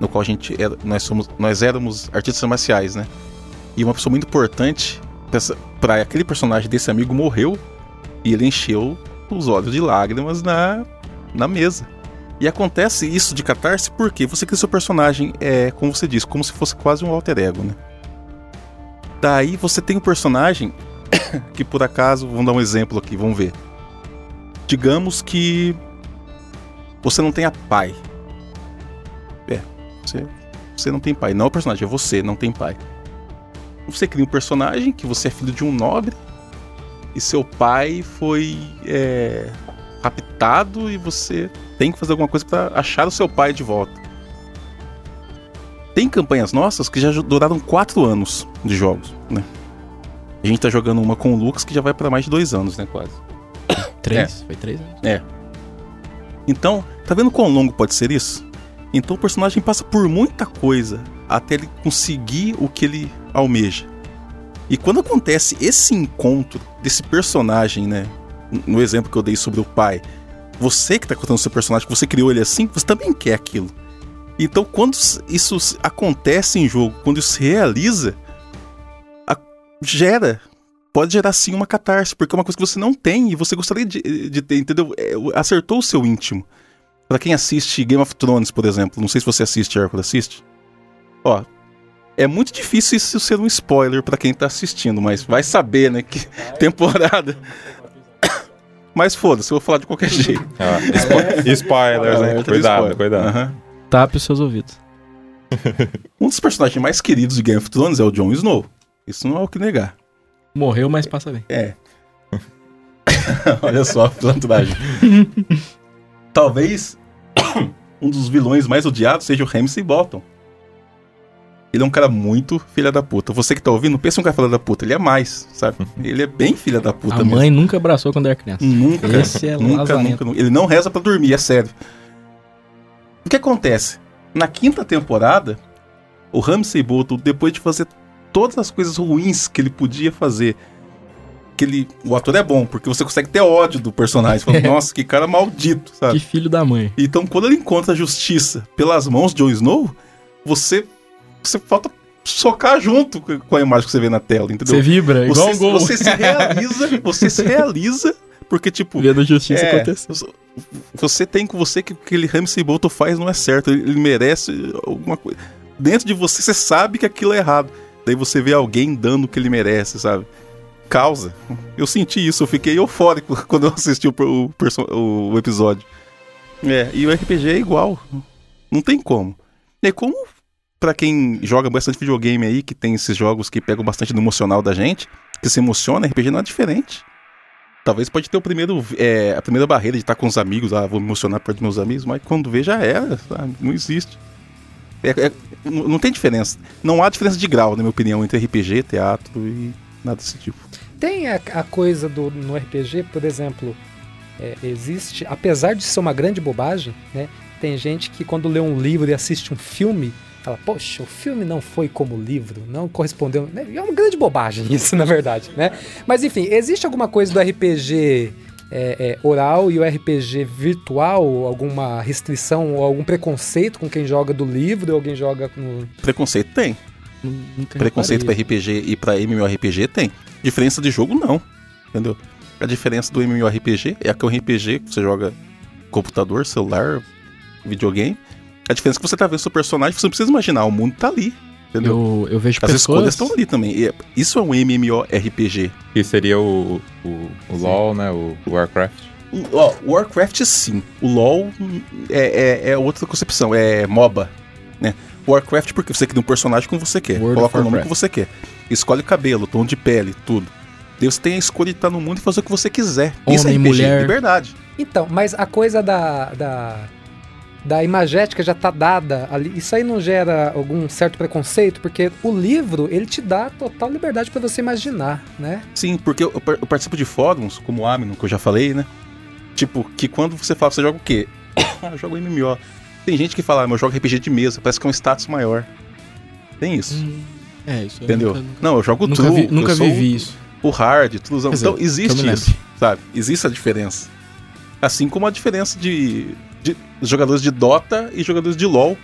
no qual a gente era, nós somos nós éramos artistas marciais, né? E uma pessoa muito importante para aquele personagem desse amigo morreu e ele encheu os olhos de lágrimas na na mesa. E acontece isso de catarse porque você cria seu personagem, é, como você disse, como se fosse quase um alter ego, né? Daí você tem um personagem que por acaso, vamos dar um exemplo aqui, vamos ver. Digamos que você não tenha pai. É, você, você não tem pai. Não é o personagem, é você, não tem pai. Você cria um personagem que você é filho de um nobre e seu pai foi é, raptado e você tem que fazer alguma coisa para achar o seu pai de volta. Tem campanhas nossas que já duraram quatro anos de jogos, né? A gente tá jogando uma com o Lux que já vai para mais de dois anos, né, quase. Três? Foi três anos. Então, tá vendo quão longo pode ser isso? Então o personagem passa por muita coisa até ele conseguir o que ele almeja. E quando acontece esse encontro desse personagem, né? No exemplo que eu dei sobre o pai, você que tá contando o seu personagem, que você criou ele assim, você também quer aquilo. Então, quando isso acontece em jogo, quando isso se realiza, gera. Pode gerar sim uma catarse, porque é uma coisa que você não tem e você gostaria de, de ter, entendeu? É, acertou o seu íntimo. Pra quem assiste Game of Thrones, por exemplo, não sei se você assiste, Hércules, assiste. Ó, é muito difícil isso ser um spoiler pra quem tá assistindo, mas vai saber, né, que temporada. Mas foda-se, eu vou falar de qualquer jeito. Ah, spo- spoilers, Ah, hein? é, Cuidado, spoiler. cuidado. Aham. Tape os seus ouvidos. Um dos personagens mais queridos de Game of Thrones é o Jon Snow. Isso não é o que negar. Morreu, mas passa bem. É. Olha só a pilantragem. Talvez um dos vilões mais odiados seja o Ramsay Bolton. Ele é um cara muito filha da puta. Você que tá ouvindo, pensa um cara filha da puta. Ele é mais, sabe? Ele é bem filha da puta a mesmo. mãe nunca abraçou quando era criança. Nunca. Esse é nunca, nunca, nunca. Ele não reza pra dormir, é sério. O que acontece? Na quinta temporada, o Ramsay Bolton, depois de fazer todas as coisas ruins que ele podia fazer, que ele, o ator é bom, porque você consegue ter ódio do personagem. Fala, Nossa, que cara maldito, Que sabe? filho da mãe. Então, quando ele encontra a justiça pelas mãos de Jon Snow, você, você falta socar junto com a imagem que você vê na tela, entendeu? Você vibra, igual você, um gol. você se realiza, você se realiza, porque, tipo, Vendo justiça é, acontecer. você tem com você que o que aquele Ramsey Bolton faz não é certo, ele merece alguma coisa. Dentro de você, você sabe que aquilo é errado. Daí você vê alguém dando o que ele merece, sabe? Causa. Eu senti isso, eu fiquei eufórico quando eu assisti o, o o episódio. É, e o RPG é igual. Não tem como. E como pra quem joga bastante videogame aí, que tem esses jogos que pegam bastante no emocional da gente, que se emociona, RPG não é diferente. Talvez pode ter o primeiro, é, a primeira barreira de estar com os amigos, ah, vou me emocionar perto dos meus amigos, mas quando vê já era, sabe? Não existe. É- é- não tem diferença. Não há diferença de grau, na minha opinião, entre RPG, teatro e nada desse tipo. Tem a, a coisa do no RPG, por exemplo, é, existe, apesar de ser uma grande bobagem, né? Tem gente que quando lê um livro e assiste um filme, fala, poxa, o filme não foi como o livro, não correspondeu. né? É uma grande bobagem isso, na verdade, né? Mas enfim, existe alguma coisa do RPG é, é, oral e o RPG virtual, alguma restrição ou algum preconceito com quem joga do livro ou alguém joga no. Preconceito tem. Nunca Preconceito pra reparei. RPG e pra MMORPG tem. Diferença de jogo, não. Entendeu? A diferença do MMORPG é que um RPG que você joga computador, celular, videogame. A diferença é que você tá vendo seu personagem, você não precisa imaginar, o mundo tá ali. Entendeu? Eu, eu vejo As escolhas pessoas... estão ali também. É- isso é um MMORPG. Que seria o, o, o LoL, né? O Warcraft. Ó, Warcraft sim. O LoL é, é, é outra concepção, é MOBA, né? Warcraft porque você cria um personagem como você quer, World coloca o nome que você quer. Escolhe o cabelo, tom de pele, tudo. Deus tem a escolha de estar no mundo e fazer o que você quiser. Isso é Homem, RPG, mulher. liberdade. Então, mas a coisa da, da, da imagética já tá dada ali. Isso aí não gera algum certo preconceito? Porque o livro, ele te dá total liberdade pra você imaginar, né? Sim, porque eu, eu participo de fóruns, como o Amino, que eu já falei, né? Tipo, que quando você fala, você joga o quê? ah, eu jogo MMO. Tem gente que fala, ah, mas eu jogo RPG de mesa, parece que é um status maior. Tem isso, Hum, é, isso eu entendeu? nunca- nunca- Não, eu jogo Nunca, true, vi, nunca eu sou vivi isso. o hard, dizer, Então, existe isso, sabe? Existe a diferença. Assim como a diferença de, de jogadores de Dota e jogadores de LoL.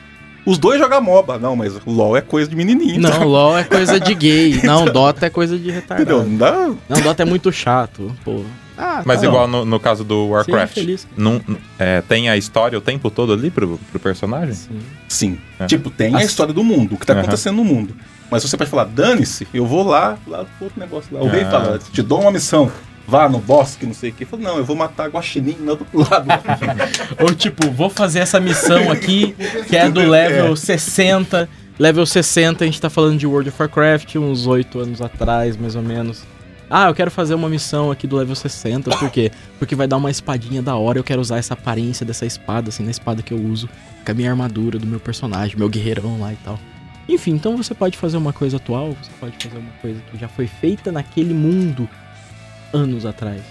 Os dois jogam MOBA. Não, mas LoL é coisa de menininho. Não, tá? LOL é coisa de gay. Não, Dota é coisa de Entendeu? retardado. Não dá... Não, Dota é muito chato, pô. Ah, Mas tá. igual no, no caso do Warcraft, feliz. não, é, tem a história o tempo todo ali pro, pro personagem? Sim. Sim. É. Tipo, tem a história do mundo, o que tá Aham. acontecendo no mundo. Mas você pode falar, dane-se, eu vou lá, lá pro outro negócio lá. O rei Ah. fala, te dou uma missão, vá no bosque, não sei o quê. Fala, não, eu vou matar guaxinim no outro lado. Ou tipo, vou fazer essa missão aqui, que é do level 60. Level 60, a gente tá falando de World of Warcraft, uns 8 anos atrás, mais ou menos. Ah, eu quero fazer uma missão aqui do level 60, por quê? Porque vai dar uma espadinha da hora, eu quero usar essa aparência dessa espada, assim, na espada que eu uso, com a minha armadura do meu personagem, meu guerreirão lá e tal. Enfim, então você pode fazer uma coisa atual, você pode fazer uma coisa que já foi feita naquele mundo anos atrás.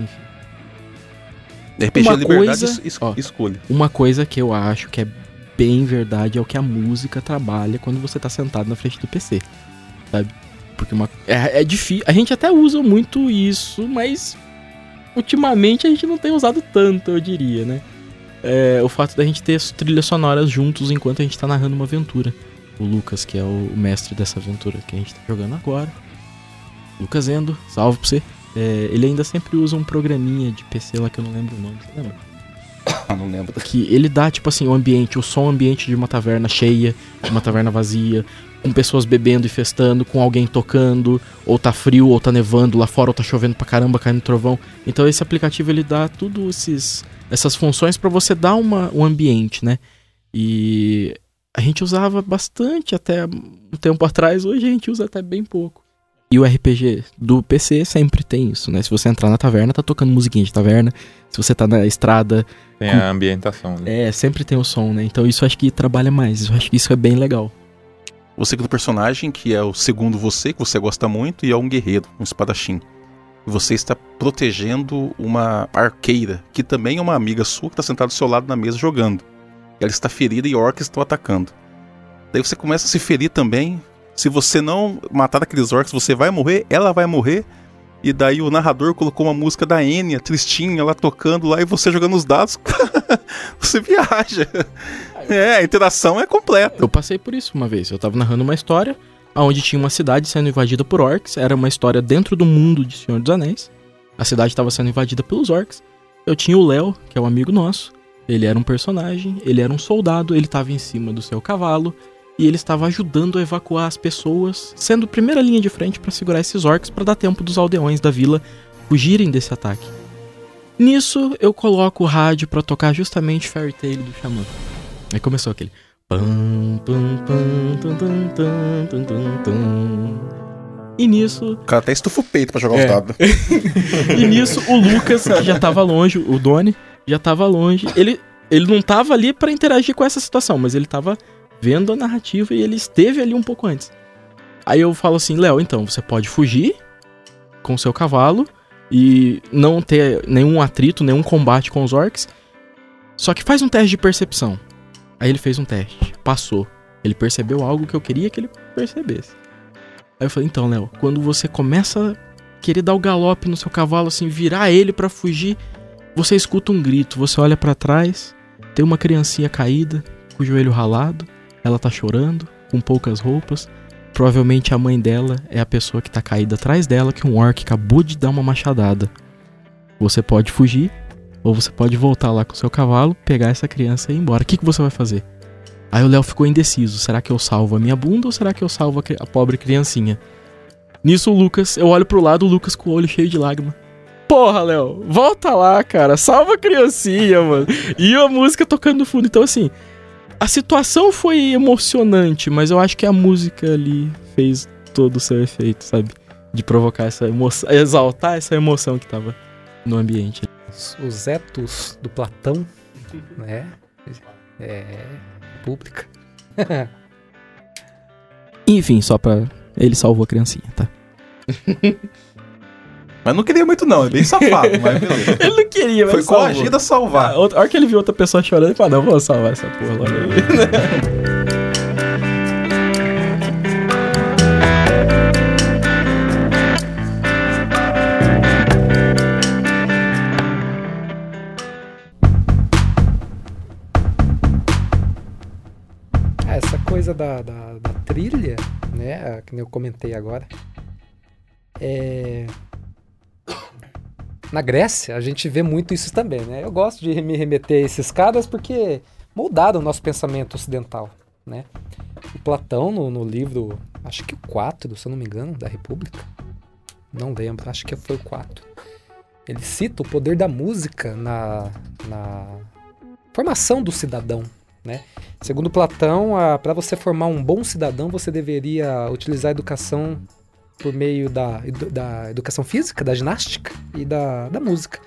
Enfim. RPG Uma liberdade coisa- es- ó. escolha. Uma coisa que eu acho que é bem verdade é o que a música trabalha quando você tá sentado na frente do PC. Sabe? Porque uma, é, é difícil. A gente até usa muito isso, mas ultimamente a gente não tem usado tanto, eu diria, né? É, o fato da gente ter as trilhas sonoras juntos enquanto a gente tá narrando uma aventura. O Lucas, que é o mestre dessa aventura que a gente tá jogando agora. Lucas Endo, salve pra você. É, ele ainda sempre usa um programinha de PC lá que eu não lembro o nome. Você lembra? Ah, não lembro. que ele dá, tipo assim, o ambiente, o som ambiente de uma taverna cheia, de uma taverna vazia, com pessoas bebendo e festando, com alguém tocando, ou tá frio, ou tá nevando lá fora, ou tá chovendo pra caramba, caindo trovão. Então esse aplicativo ele dá tudo esses essas funções pra você dar uma, um ambiente, né? E a gente usava bastante até um tempo atrás, hoje a gente usa até bem pouco. E o RPG do PC sempre tem isso, né? Se você entrar na taverna, tá tocando musiquinha de taverna. Se você tá na estrada, Tem a ambientação. Né? é, sempre tem o som, né? Então isso acho que trabalha mais. Eu acho que isso é bem legal. Você cria um personagem que é o segundo você, que você gosta muito, e é um guerreiro, um espadachim. E você está protegendo uma arqueira, que também é uma amiga sua, que está sentada do seu lado na mesa jogando. Ela está ferida e orcs estão atacando. Daí você começa a se ferir também. Se você não matar aqueles orcs, você vai morrer, ela vai morrer. E daí o narrador colocou uma música da Enya, tristinha, lá tocando lá, e você jogando os dados. você viaja. É, a interação é completa. Eu passei por isso uma vez. Eu tava narrando uma história onde tinha uma cidade sendo invadida por orcs. Era uma história dentro do mundo de Senhor dos Anéis. A cidade estava sendo invadida pelos orcs. Eu tinha o Léo, que é um amigo nosso. Ele era um personagem, ele era um soldado, ele estava em cima do seu cavalo e ele estava ajudando a evacuar as pessoas, sendo a primeira linha de frente para segurar esses orcs para dar tempo dos aldeões da vila fugirem desse ataque. Nisso, eu coloco o rádio para tocar justamente Fairy Tail do Xamã. Aí começou aquele. E nisso, O cara até estufa o peito pra jogar É. os dados. e nisso o Lucas, que já tava longe, o Doni, já tava longe. Ele, ele não tava ali pra interagir com essa situação, mas ele tava vendo a narrativa e ele esteve ali um pouco antes. Aí eu falo assim, Léo, então, você pode fugir com seu cavalo e não ter nenhum atrito, nenhum combate com os orcs. Só que faz um teste de percepção. Aí ele fez um teste, passou. Ele percebeu algo que eu queria que ele percebesse. Aí eu falei, então, Léo, quando você começa a querer dar o galope no seu cavalo, assim, virar ele pra fugir, você escuta um grito, você olha pra trás, tem uma criancinha caída, com o joelho ralado, ela tá chorando, com poucas roupas. Provavelmente a mãe dela é a pessoa que tá caída atrás dela, que um orc acabou de dar uma machadada. Você pode fugir, ou você pode voltar lá com seu cavalo, pegar essa criança e ir embora. O que, que você vai fazer? Aí o Léo ficou indeciso. Será que eu salvo a minha bunda ou será que eu salvo a, a pobre criancinha? Nisso o Lucas, eu olho pro lado, o Lucas com o olho cheio de lágrima. porra, Léo, volta lá, cara, salva a criancinha, mano. E a música tocando no fundo. Então, assim, a situação foi emocionante, mas eu acho que a música ali fez todo o seu efeito, sabe? De provocar essa emoção, exaltar essa emoção que tava no ambiente. Os etos do Platão, né? É. Pública. Enfim, só pra. Ele salvou a criancinha, tá? Mas não queria muito, não. É bem safado, mas beleza. Ele não queria, mas Foi salvou. coagido a salvar. A outra- a hora que ele viu outra pessoa chorando, ele falou: Não, vou salvar essa porra logo aí. Ah, essa coisa da, da, da trilha, né? Que nem eu comentei agora. É. Na Grécia, a gente vê muito isso também, né? Eu gosto de me remeter a esses caras porque moldaram o nosso pensamento ocidental, né? O Platão, no, no livro, acho que o 4, se eu não me engano, da República, não lembro, acho que foi o 4. Ele cita o poder da música na, na formação do cidadão, né? Segundo Platão, para você formar um bom cidadão, você deveria utilizar a educação por meio da, da educação física, da ginástica e da, da música.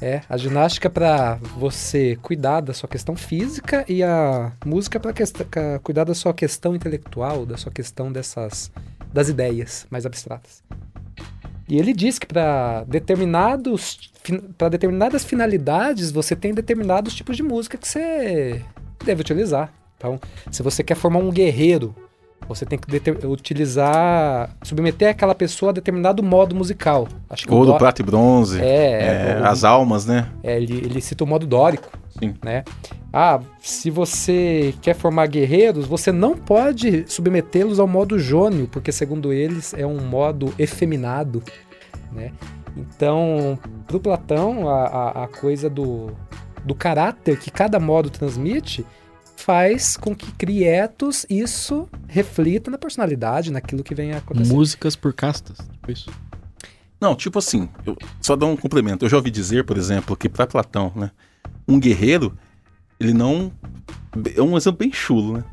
É, a ginástica para você cuidar da sua questão física e a música para cuidar da sua questão intelectual, da sua questão dessas das ideias mais abstratas. E ele diz que para determinados para determinadas finalidades você tem determinados tipos de música que você deve utilizar. Então, se você quer formar um guerreiro, você tem que utilizar, submeter aquela pessoa a determinado modo musical. Acho que o dó- prata e bronze. é, É, o- as almas, né? é, ele, ele cita o modo dórico, Sim. né? Ah, se você quer formar guerreiros, você não pode submetê-los ao modo jônio, porque segundo eles é um modo efeminado, né? Então, pro Platão, a, a, a coisa do, do caráter que cada modo transmite faz com que crie etos, isso reflita na personalidade, naquilo que vem a acontecer. Músicas por castas, tipo isso. Não, tipo assim, eu só dar um complemento. Eu já ouvi dizer, por exemplo, que para Platão, né, um guerreiro, ele não é um exemplo bem chulo, né?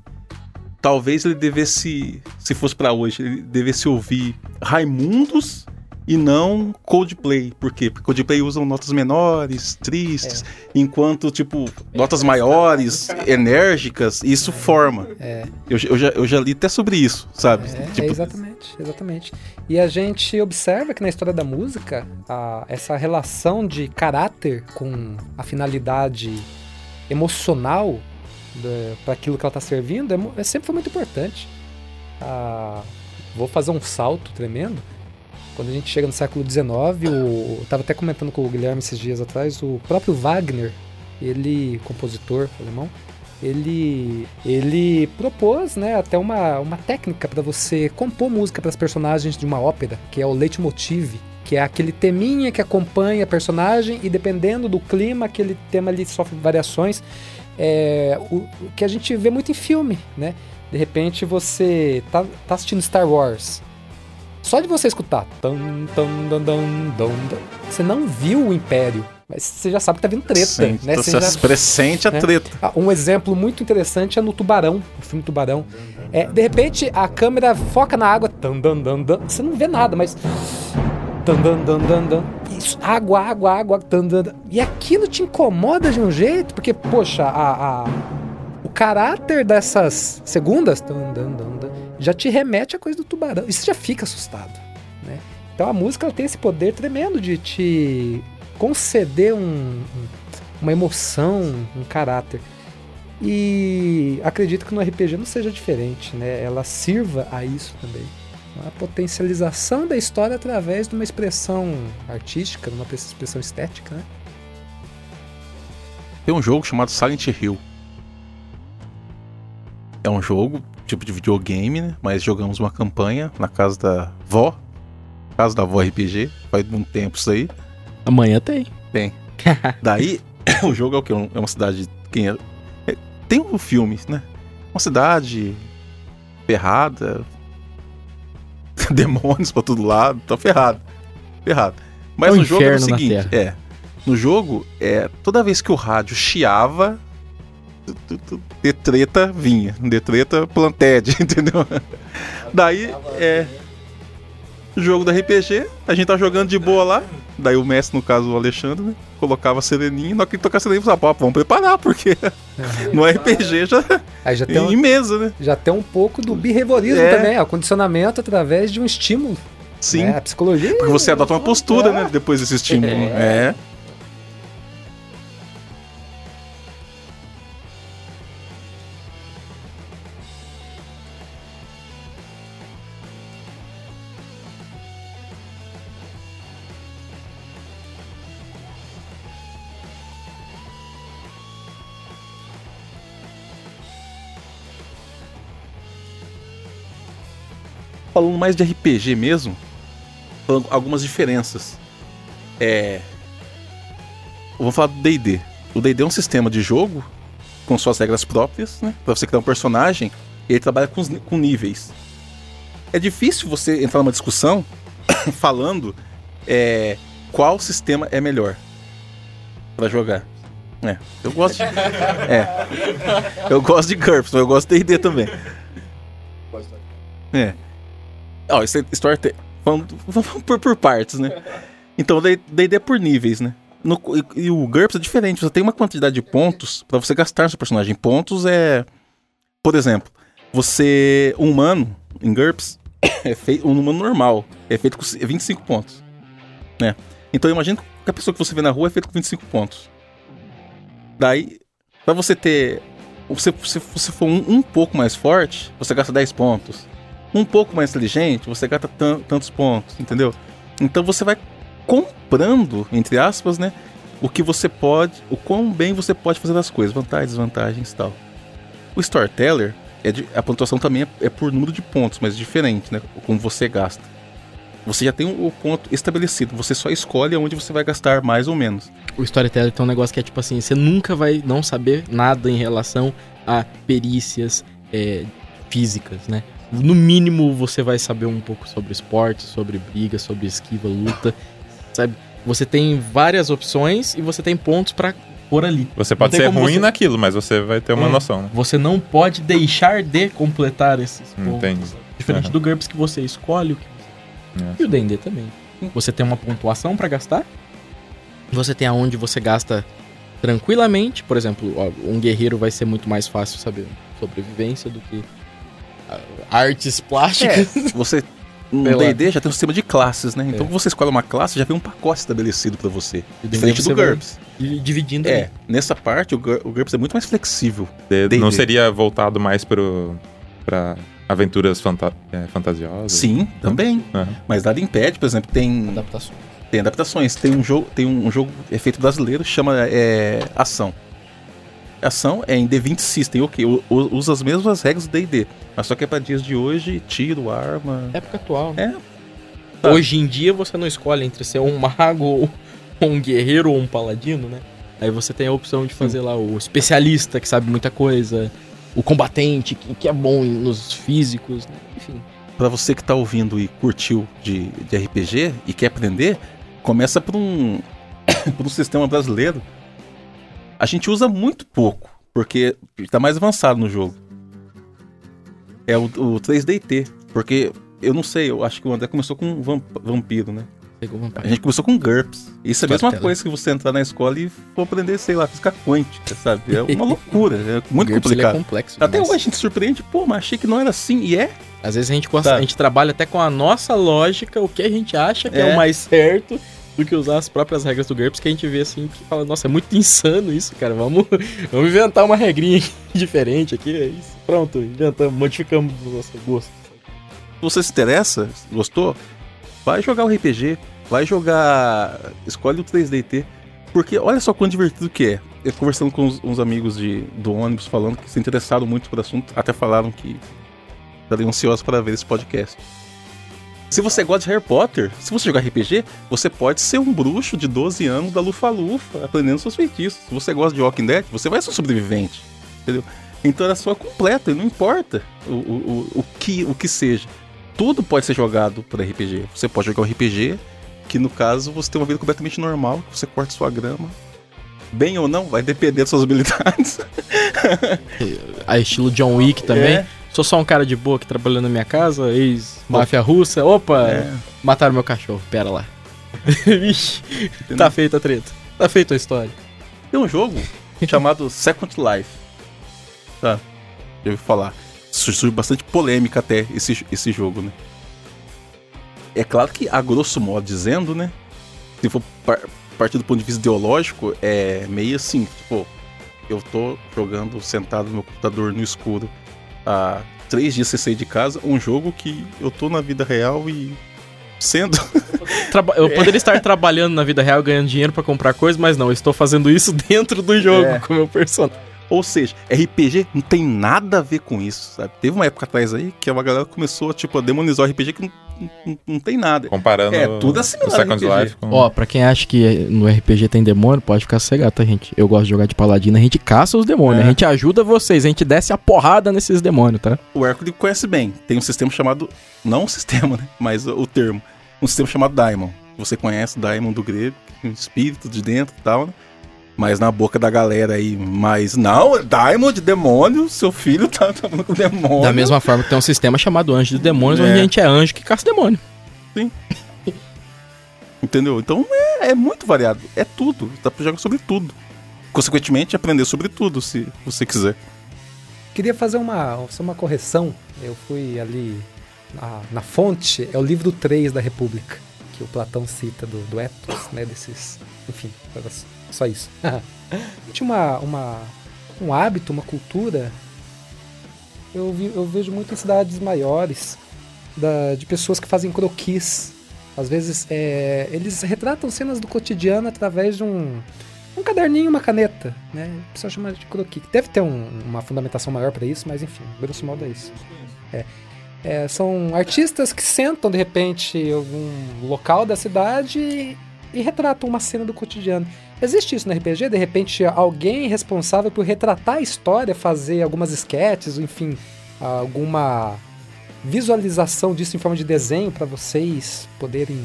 Talvez ele devesse, se fosse para hoje, ele devesse ouvir Raimundos e não Coldplay. Por quê? Porque Coldplay usam notas menores, tristes, enquanto, tipo, notas maiores, enérgicas, isso forma. É. Eu, eu já, eu já li até sobre isso, sabe? É, tipo, é exatamente, exatamente. E a gente observa que na história da música, a- essa relação de caráter com a finalidade emocional para aquilo que ela está servindo é, é sempre foi muito importante. Ah, vou fazer um salto tremendo. Quando a gente chega no século XIX, o, eu estava até comentando com o Guilherme esses dias atrás, o próprio Wagner, ele, compositor alemão, ele, ele propôs né, até uma, uma técnica para você compor música para as personagens de uma ópera, que é o leitmotiv, que é aquele teminha que acompanha a personagem e dependendo do clima, aquele tema ali sofre variações. É, o, o que a gente vê muito em filme, né? De repente você tá, tá assistindo Star Wars. Só de você escutar, você não viu o Império, mas você já sabe que tá vindo treta, Sim, né? então Você você já- pressente a né? treta. ah, Um exemplo muito interessante é no Tubarão, o filme Tubarão. É, de repente a câmera foca na água, você não vê nada, mas. isso, água, água, água, e aquilo te incomoda de um jeito, porque, poxa, a, a- o caráter dessas segundas já te remete à coisa do tubarão, você já fica assustado. Né? Então a música tem esse poder tremendo de te conceder um- um uma emoção, um caráter. E acredito que no RPG não seja diferente, né? Ela sirva a isso também. A potencialização da história através de uma expressão artística, uma expressão estética, né? Tem um jogo chamado Silent Hill. É um jogo, tipo de videogame, né? Mas jogamos uma campanha na casa da vó. Casa da vó RPG. Faz um tempo isso aí. Amanhã tem. Daí, o jogo é o quê? É uma cidade. Quem é? é- Tem um filme, né? Uma cidade ferrada. Demônios pra todo lado. Tá ferrado. Ferrado. Mas É um no jogo era o seguinte, é. No jogo, é, toda vez que o rádio chiava, de treta vinha. De treta planted, entendeu? Daí, é. Jogo da RPG, a gente tá jogando de boa lá. Daí o mestre, no caso o Alexandre, né, colocava a sereninha. Na hora que ele tocar a sereninha, falava, "Pô, vamos preparar, porque no RPG já Aí já tem, em um, mesa, né? já tem um pouco do behaviorismo É. também, ó, condicionamento através de um estímulo. Sim. né? A psicologia. Porque você adota uma postura, né? Depois desse estímulo. É. Falando mais de RPG mesmo, falando algumas diferenças. É. Vamos falar do DD. O DD é um sistema de jogo com suas regras próprias, né? Pra você criar um personagem, e ele trabalha com, com níveis. É difícil você entrar numa discussão falando é, qual sistema é melhor pra jogar. É, eu gosto de. é. Eu gosto de GURPS, mas eu gosto de DD também. É. Ó, isso é Storytelling. Vamos, vamos por, por partes, né? Então, D&D é por níveis, né? No- e, e o GURPS é diferente. Você tem uma quantidade de pontos pra você gastar no seu personagem. Pontos é... Por exemplo, você... Um humano, em GURPS, é feito... Um humano normal é feito com 25 pontos. Né? Então, imagina que a pessoa que você vê na rua é feita com 25 pontos. Daí, pra você ter... Se você, você for um, um pouco mais forte, você gasta 10 pontos um pouco mais inteligente, você gasta tan- tantos pontos, entendeu? Então você vai comprando, entre aspas, né? O que você pode, o quão bem você pode fazer das coisas, vantagens, desvantagens e tal. O Storyteller, é de- a pontuação também é, é por número de pontos, mas diferente, né? Como você gasta. Você já tem o ponto estabelecido, você só escolhe onde você vai gastar mais ou menos. O storytelling tem um negócio que é tipo assim, você nunca vai não saber nada em relação a perícias é, físicas, né? No mínimo você vai saber um pouco sobre esporte, sobre briga, sobre esquiva, luta, sabe? Você tem várias opções e você tem pontos pra pôr ali. Você pode ser ruim você- naquilo, mas você vai ter uma É. noção, né? Você não pode deixar de completar esses pontos. Entendi. Diferente Aham. do GURPS que você escolhe o que É. E o D&D também. Você tem uma pontuação pra gastar. Você tem aonde você gasta tranquilamente. Por exemplo, um guerreiro vai ser muito mais fácil saber sobrevivência do que artes plásticas. Você no. D&D já tem um sistema de classes, né? Então É. você escolhe uma classe, já vem um pacote estabelecido pra você. E Diferente você do GURPS. di- Dividindo É, ali. nessa parte o, Gur- o GURPS é muito mais flexível. De- D&D. Não seria voltado mais pro, pra aventuras fanta é, fantasiosas? Sim, também. Aham. Mas nada impede, por exemplo, tem, Adaptações. tem adaptações. Tem um jogo, tem um jogo é feito brasileiro chama é, Ação. Ação é em D20 System, ok, usa as mesmas regras do D&D, mas só que é pra dias de hoje, tiro, arma... Época atual. né? É, Tá. Hoje em dia você não escolhe entre ser um mago ou um guerreiro ou um paladino, né? Aí você tem a opção de fazer lá o especialista que sabe muita coisa, o combatente que, que é bom nos físicos, né? enfim. Pra você que tá ouvindo e curtiu de, de RPG e quer aprender, começa por um, por um sistema brasileiro. A gente usa muito pouco, porque tá mais avançado no jogo. É o, o 3DT, porque eu não sei, eu acho que o André começou com vamp- vampiro, né? A gente começou com GURPS. Isso é a mesma coisa que você entrar na escola e for aprender, sei lá, física quântica, sabe? É uma loucura, é muito GURPS, é complicado. complexo. Até demais. hoje a gente surpreende, pô, mas achei que não era assim, e é. Às vezes a gente, a gente trabalha até com a nossa lógica, o que a gente acha que é, É. o mais certo, do que usar as próprias regras do GURPS, que a gente vê assim, que fala, nossa, é muito insano isso, cara, vamos, vamos inventar uma regrinha diferente aqui, é isso. Pronto, inventamos, modificamos o nosso gosto. Se você se interessa, gostou, vai jogar o RPG, vai jogar. Escolhe o 3DT. Porque olha só quão divertido que é. Eu conversando com uns, uns amigos de, do ônibus falando que se interessaram muito por assunto, até falaram que estariam ansiosos para ver esse podcast. Se você gosta de Harry Potter, se você jogar RPG, você pode ser um bruxo de 12 anos da Lufa-Lufa, aprendendo seus feitiços. Se você gosta de Walking Dead, você vai ser um sobrevivente. Entendeu? Então era só completa, e não importa o, o, o, o que, o que seja. Tudo pode ser jogado por RPG. Você pode jogar um RPG Que no caso você tem uma vida completamente normal, você corta sua grama. Bem ou não, vai depender das suas habilidades. A estilo John Wick também. É. Sou só um cara de boa que trabalhou na minha casa, ex-máfia russa. Opa, É. mataram meu cachorro, pera lá. Vixe, tá feita a treta. Tá feita a história. Tem um jogo chamado Second Life. Tá. Já ouvi falar. Surgiu bastante polêmica até esse, esse jogo, né? É claro que, a grosso modo dizendo, né? Se for par- partir do ponto de vista ideológico, é meio assim, tipo, eu tô jogando sentado no meu computador no escuro há três dias sem sair de casa, um jogo que eu tô na vida real e sendo. Eu poderia estar trabalhando na vida real, ganhando dinheiro pra comprar coisas, mas não, eu estou fazendo isso dentro do jogo É. com o meu personagem. Ou seja, RPG não tem nada a ver com isso, sabe? Teve uma época atrás aí que uma galera começou tipo, a demonizar o RPG que não, não, não tem nada. Comparando É, tudo o assimilar Second RPG. Life com... Ó, pra quem acha que no RPG tem demônio, pode ficar sossegado, tá, gente? Eu gosto de jogar de paladino, a gente caça os demônios, É. a gente ajuda vocês, a gente desce a porrada nesses demônios, tá? O Hércules conhece bem. Tem um sistema chamado. Não um sistema, né? Mas o, o termo. Um sistema chamado Daimon. Você conhece o Daimon do grego, um espírito de dentro e tal, né? Mas na boca da galera aí, mas não, Daimon de demônio, seu filho tá falando com demônio. Da mesma forma que tem um sistema chamado Anjo de Demônios, É. onde a gente é anjo que caça demônio. Entendeu? Então é, é muito variado. É tudo. Dá pra jogar sobre tudo. Consequentemente, aprender sobre tudo, se você quiser. Queria fazer uma, só uma correção. Eu fui ali na, na fonte, é o livro 3 da República, que o Platão cita do, do Etos, né? Desses. Enfim, só isso. Tinha uma, uma, um hábito, uma cultura. Eu, vi- eu vejo muito em cidades maiores da- de pessoas que fazem croquis. Às vezes é, eles retratam cenas do cotidiano através de um, um caderninho, uma caneta, né? O pessoal chama de croquis. Deve ter um- uma fundamentação maior para isso, mas enfim, grosso modo é isso. É. É, são artistas que sentam de repente em algum local da cidade e, retratam uma cena do cotidiano. Existe isso no RPG? De repente, alguém responsável por retratar a história, fazer algumas sketches, ou enfim, alguma visualização disso em forma de desenho para vocês poderem.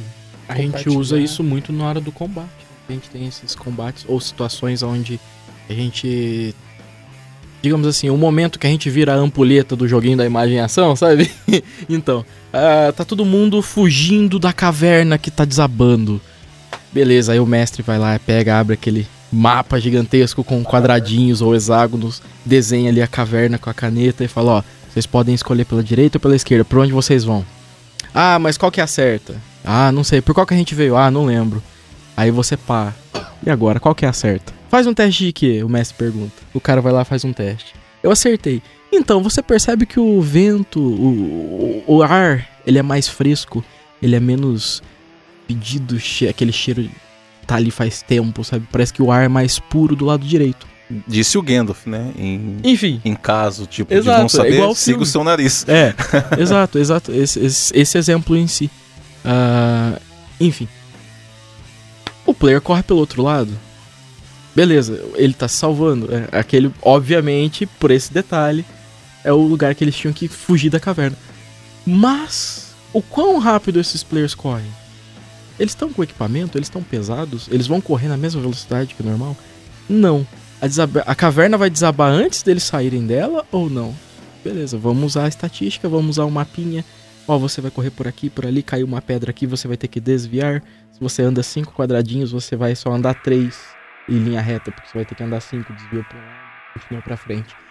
A gente usa isso muito na hora do combate. A gente tem esses combates ou situações onde a gente. Digamos assim, o momento que a gente vira a ampulheta do joguinho da imagem em ação, sabe? então, ah, tá todo mundo fugindo da caverna que tá desabando. Beleza, aí o mestre vai lá, pega, abre aquele mapa gigantesco com quadradinhos ou hexágonos, desenha ali a caverna com a caneta e fala: Ó, vocês podem escolher pela direita ou pela esquerda, por onde vocês vão? Ah, mas qual que é a certa? Ah, não sei. Por qual que a gente veio? Ah, não lembro. Aí você pá. E agora, qual que é a certa? Faz um teste de quê? O mestre pergunta. O cara vai lá faz um teste. Eu acertei. Então, você percebe que o vento, o, o, o ar, ele é mais fresco, ele é menos pedido, che aquele cheiro tá ali faz tempo, sabe? Parece que o ar é mais puro do lado direito. Disse o Gandalf, né? Em, Enfim. em caso, tipo, Exato, de não é saber, ao siga o seu nariz. É, exato, exato. Esse, esse, esse exemplo em si. Ah, enfim. O player corre pelo outro lado. Beleza, ele tá se salvando. É, aquele, obviamente, por esse detalhe, é o lugar que eles tinham que fugir da caverna. Mas, o quão rápido esses players correm? Eles estão com equipamento? Eles estão pesados? Eles vão correr na mesma velocidade que o normal? Não. A, a caverna vai desabar antes deles saírem dela ou não? Beleza, vamos usar a estatística, vamos usar o mapinha. Ó, você vai correr por aqui, por ali, caiu uma pedra aqui, você vai ter que desviar. Se você anda cinco quadradinhos, você vai só andar três em linha reta, porque você vai ter que andar cinco, desvia pra lá, continua pra frente.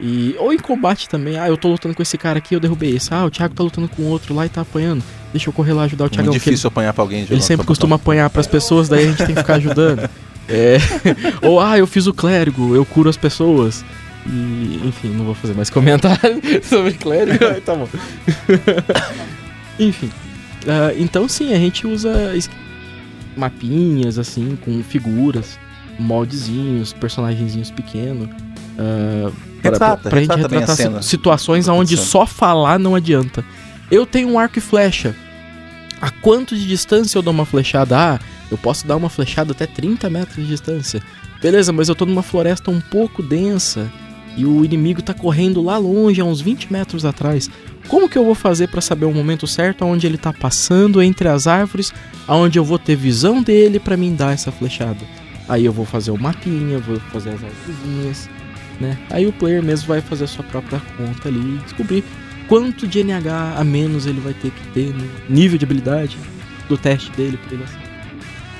E, ou em combate também, ah, eu tô lutando com esse cara aqui, eu derrubei esse. Ah, o Thiago tá lutando com outro lá e tá apanhando. Deixa eu correr lá ajudar o Thiago. Muito difícil apanhar pra alguém. Ele sempre costuma apanhar pras pessoas, daí a gente tem que ficar ajudando. É. Ou, ah, eu fiz o clérigo, eu curo as pessoas. E, enfim, não vou fazer mais comentário sobre clérigo. Tá bom. enfim. ah, então, sim, a gente usa mapinhas, assim, com figuras, moldezinhos, personagenzinhos pequenos. Ah, pra, pra gente a retratar cena. si- situações onde só falar não adianta. Eu tenho um arco e flecha. A quanto de distância eu dou uma flechada? Ah, eu posso dar uma flechada até 30 metros de distância. Beleza, mas eu tô numa floresta um pouco densa. e o inimigo tá correndo lá longe, a uns 20 metros atrás. Como que eu vou fazer para saber o momento certo aonde ele tá passando entre as árvores, aonde eu vou ter visão dele para mim dar essa flechada? Aí eu vou fazer o mapinha, vou fazer as árvores, né? Aí o player mesmo vai fazer a sua própria conta ali e descobrir quanto de NH a menos ele vai ter que ter no nível de habilidade do teste dele ele acertar.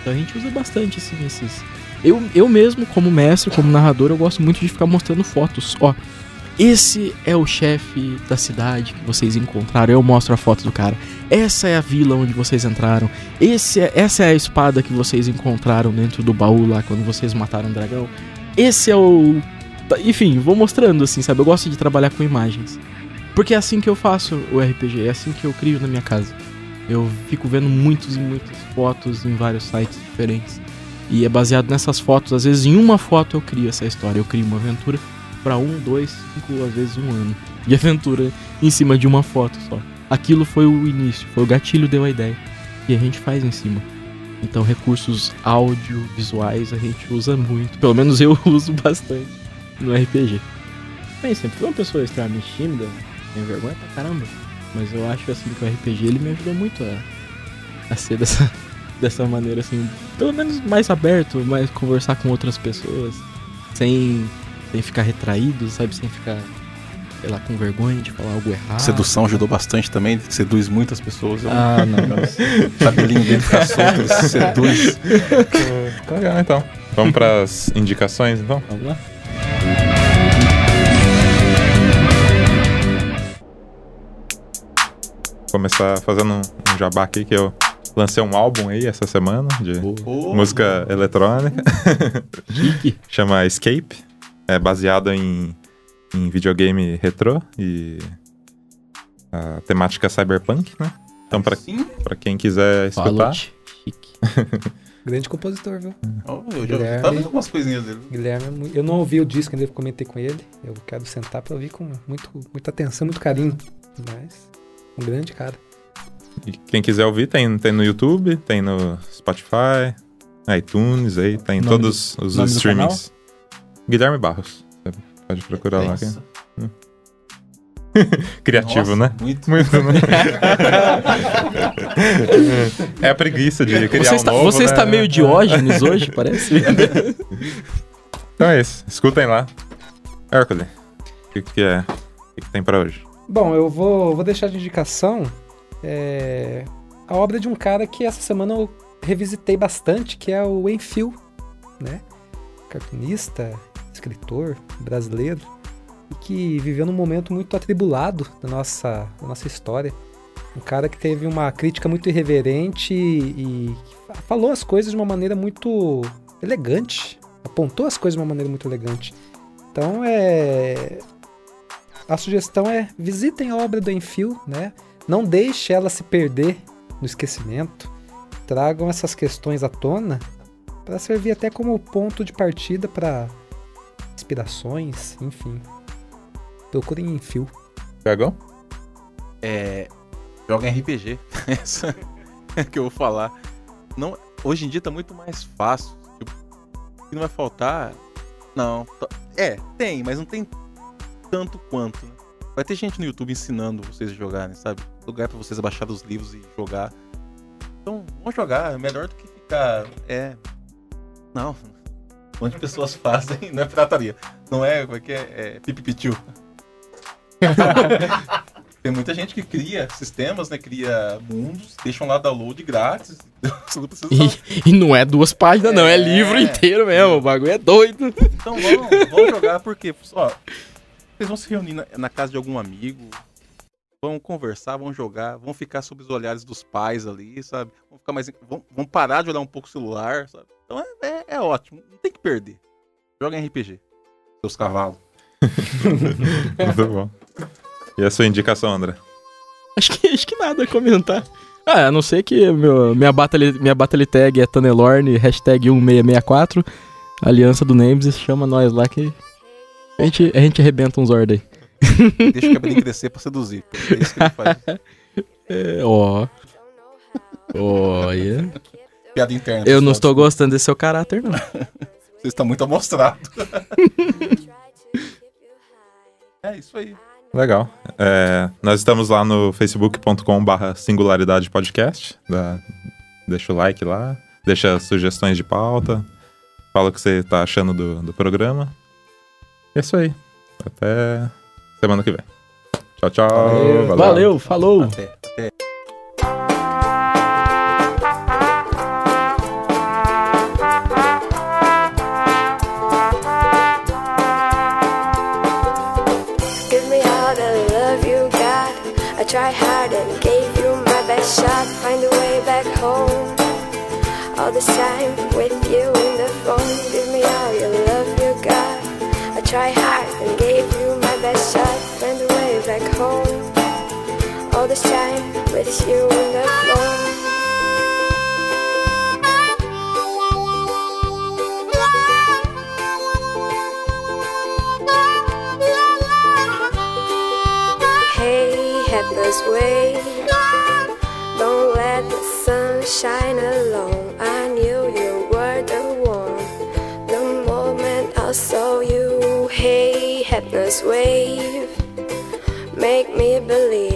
Então a gente usa bastante assim esses eu, eu mesmo, como mestre, como narrador, eu gosto muito de ficar mostrando fotos. Ó, esse é o chefe da cidade que vocês encontraram. Eu mostro a foto do cara. Essa é a vila onde vocês entraram. Esse é, essa é a espada que vocês encontraram dentro do baú lá quando vocês mataram o dragão. Esse é o. Enfim, vou mostrando assim, sabe? Eu gosto de trabalhar com imagens. Porque é assim que eu faço o RPG, é assim que eu crio na minha casa. Eu fico vendo muitos e muitas fotos em vários sites diferentes. E é baseado nessas fotos. Às vezes, em uma foto eu crio essa história. Eu crio uma aventura para um, dois, cinco, às vezes um ano de aventura em cima de uma foto só. Aquilo foi o início, foi o gatilho deu a ideia. E a gente faz em cima. Então, recursos audiovisuais a gente usa muito. Pelo menos eu uso bastante no RPG. Bem, sempre fui uma pessoa extremamente tímida, tem vergonha pra caramba. Mas eu acho assim que o RPG ele me ajudou muito a, a ser dessa, dessa maneira, assim, pelo menos mais aberto, mais conversar com outras pessoas, sem, sem ficar retraído, sabe? Sem ficar, sei lá, com vergonha de falar algo errado. Sedução ajudou bastante também, seduz muitas pessoas. Eu Ah, não. O cabelinho dele fica solto, ele seduz. Tá legal, então. Vamos pras indicações, então? Vamos lá? Começar fazendo um, um jabá aqui que eu lancei um álbum aí essa semana de música eletrônica. Chique. Chama Escape. É baseado em, em videogame retrô e a temática cyberpunk, né? Então, pra, Sim, pra quem quiser escutar. Grande compositor, viu? Ó, eu já Guilherme. tava vendo algumas coisinhas dele. Guilherme, é eu não ouvi o disco ainda, eu comentei com ele. Eu quero sentar pra ouvir com muito, muita atenção, muito carinho. Mas, um grande cara. E quem quiser ouvir, tem, tem no YouTube, tem no Spotify, iTunes, aí, tem Nome todos os nome do streamings. Guilherme Barros. Você pode procurar lá. Criativo, Nossa, né? Muito. Muito, né? é a preguiça de criar Você um está, novo, você né? está meio Diógenes hoje, parece? Então é isso. Escutem lá. Hércules, o que, que é? O que, que tem pra hoje? Bom, eu vou, vou deixar de indicação é, a obra de um cara que essa semana eu revisitei bastante, que é o Enfio, né? Cartunista, escritor brasileiro, e que viveu num momento muito atribulado da nossa, da nossa história. Um cara que teve uma crítica muito irreverente e, e falou as coisas de uma maneira muito elegante, apontou as coisas de uma maneira muito elegante. Então é, a sugestão é visitem a obra do Enfio, né? Não deixe ela se perder no esquecimento. Tragam essas questões à tona para servir até como ponto de partida para inspirações, enfim. Procurem Enfio. Tiagão? É. Joga em RPG. Essa é que eu vou falar. Não, hoje em dia tá muito mais fácil. Tipo, o que não vai faltar. Não. É, tem, mas não tem tanto quanto. né? Vai ter gente no YouTube ensinando vocês a jogarem, sabe? Lugar pra vocês baixar os livros e jogar. Então, vamos jogar. É melhor do que ficar. É. Não. Onde pessoas fazem, não é pirataria. Não é, como é que é? É pipipitiu. Tem muita gente que cria sistemas, né? Cria mundos, deixam lá download grátis. Não E, e não é duas páginas, não, é É. livro inteiro mesmo. O bagulho é doido. Então vamos, vamos jogar porque, ó, vocês vão se reunir na, na casa de algum amigo, vão conversar, vão jogar, vão ficar sob os olhares dos pais ali, sabe? Vão ficar mais, vão, vão parar de olhar um pouco o celular, sabe? Então é, é, é ótimo, não tem que perder. Joga em RPG, seus cavalos. Muito bom. E a sua indicação, André? Acho que, acho que nada a comentar. Ah, a não ser que meu, minha, battle, minha battle tag é Tanelorn, hashtag 1664, Aliança do Names, chama nós lá que a gente, a gente arrebenta uns ordens. Deixa o cabelinho crescer pra seduzir. É isso que ele faz. É, ó. Olha. Piada interna. Eu não estou gostando desse seu caráter, não. Você está muito amostrado. é isso aí. Legal. É, nós estamos lá no facebook.com/barra singularidade podcast. Deixa o like lá, deixa sugestões de pauta, fala o que você está achando do, do programa. É isso aí. Até semana que vem. Tchau, tchau. Valeu, valeu, valeu falou. Até, até. try hard and gave you my best shot. Find a way back home all this time with you way, don't let the sun shine alone. I knew you were the one. The moment I saw you, hey, headless wave, make me believe.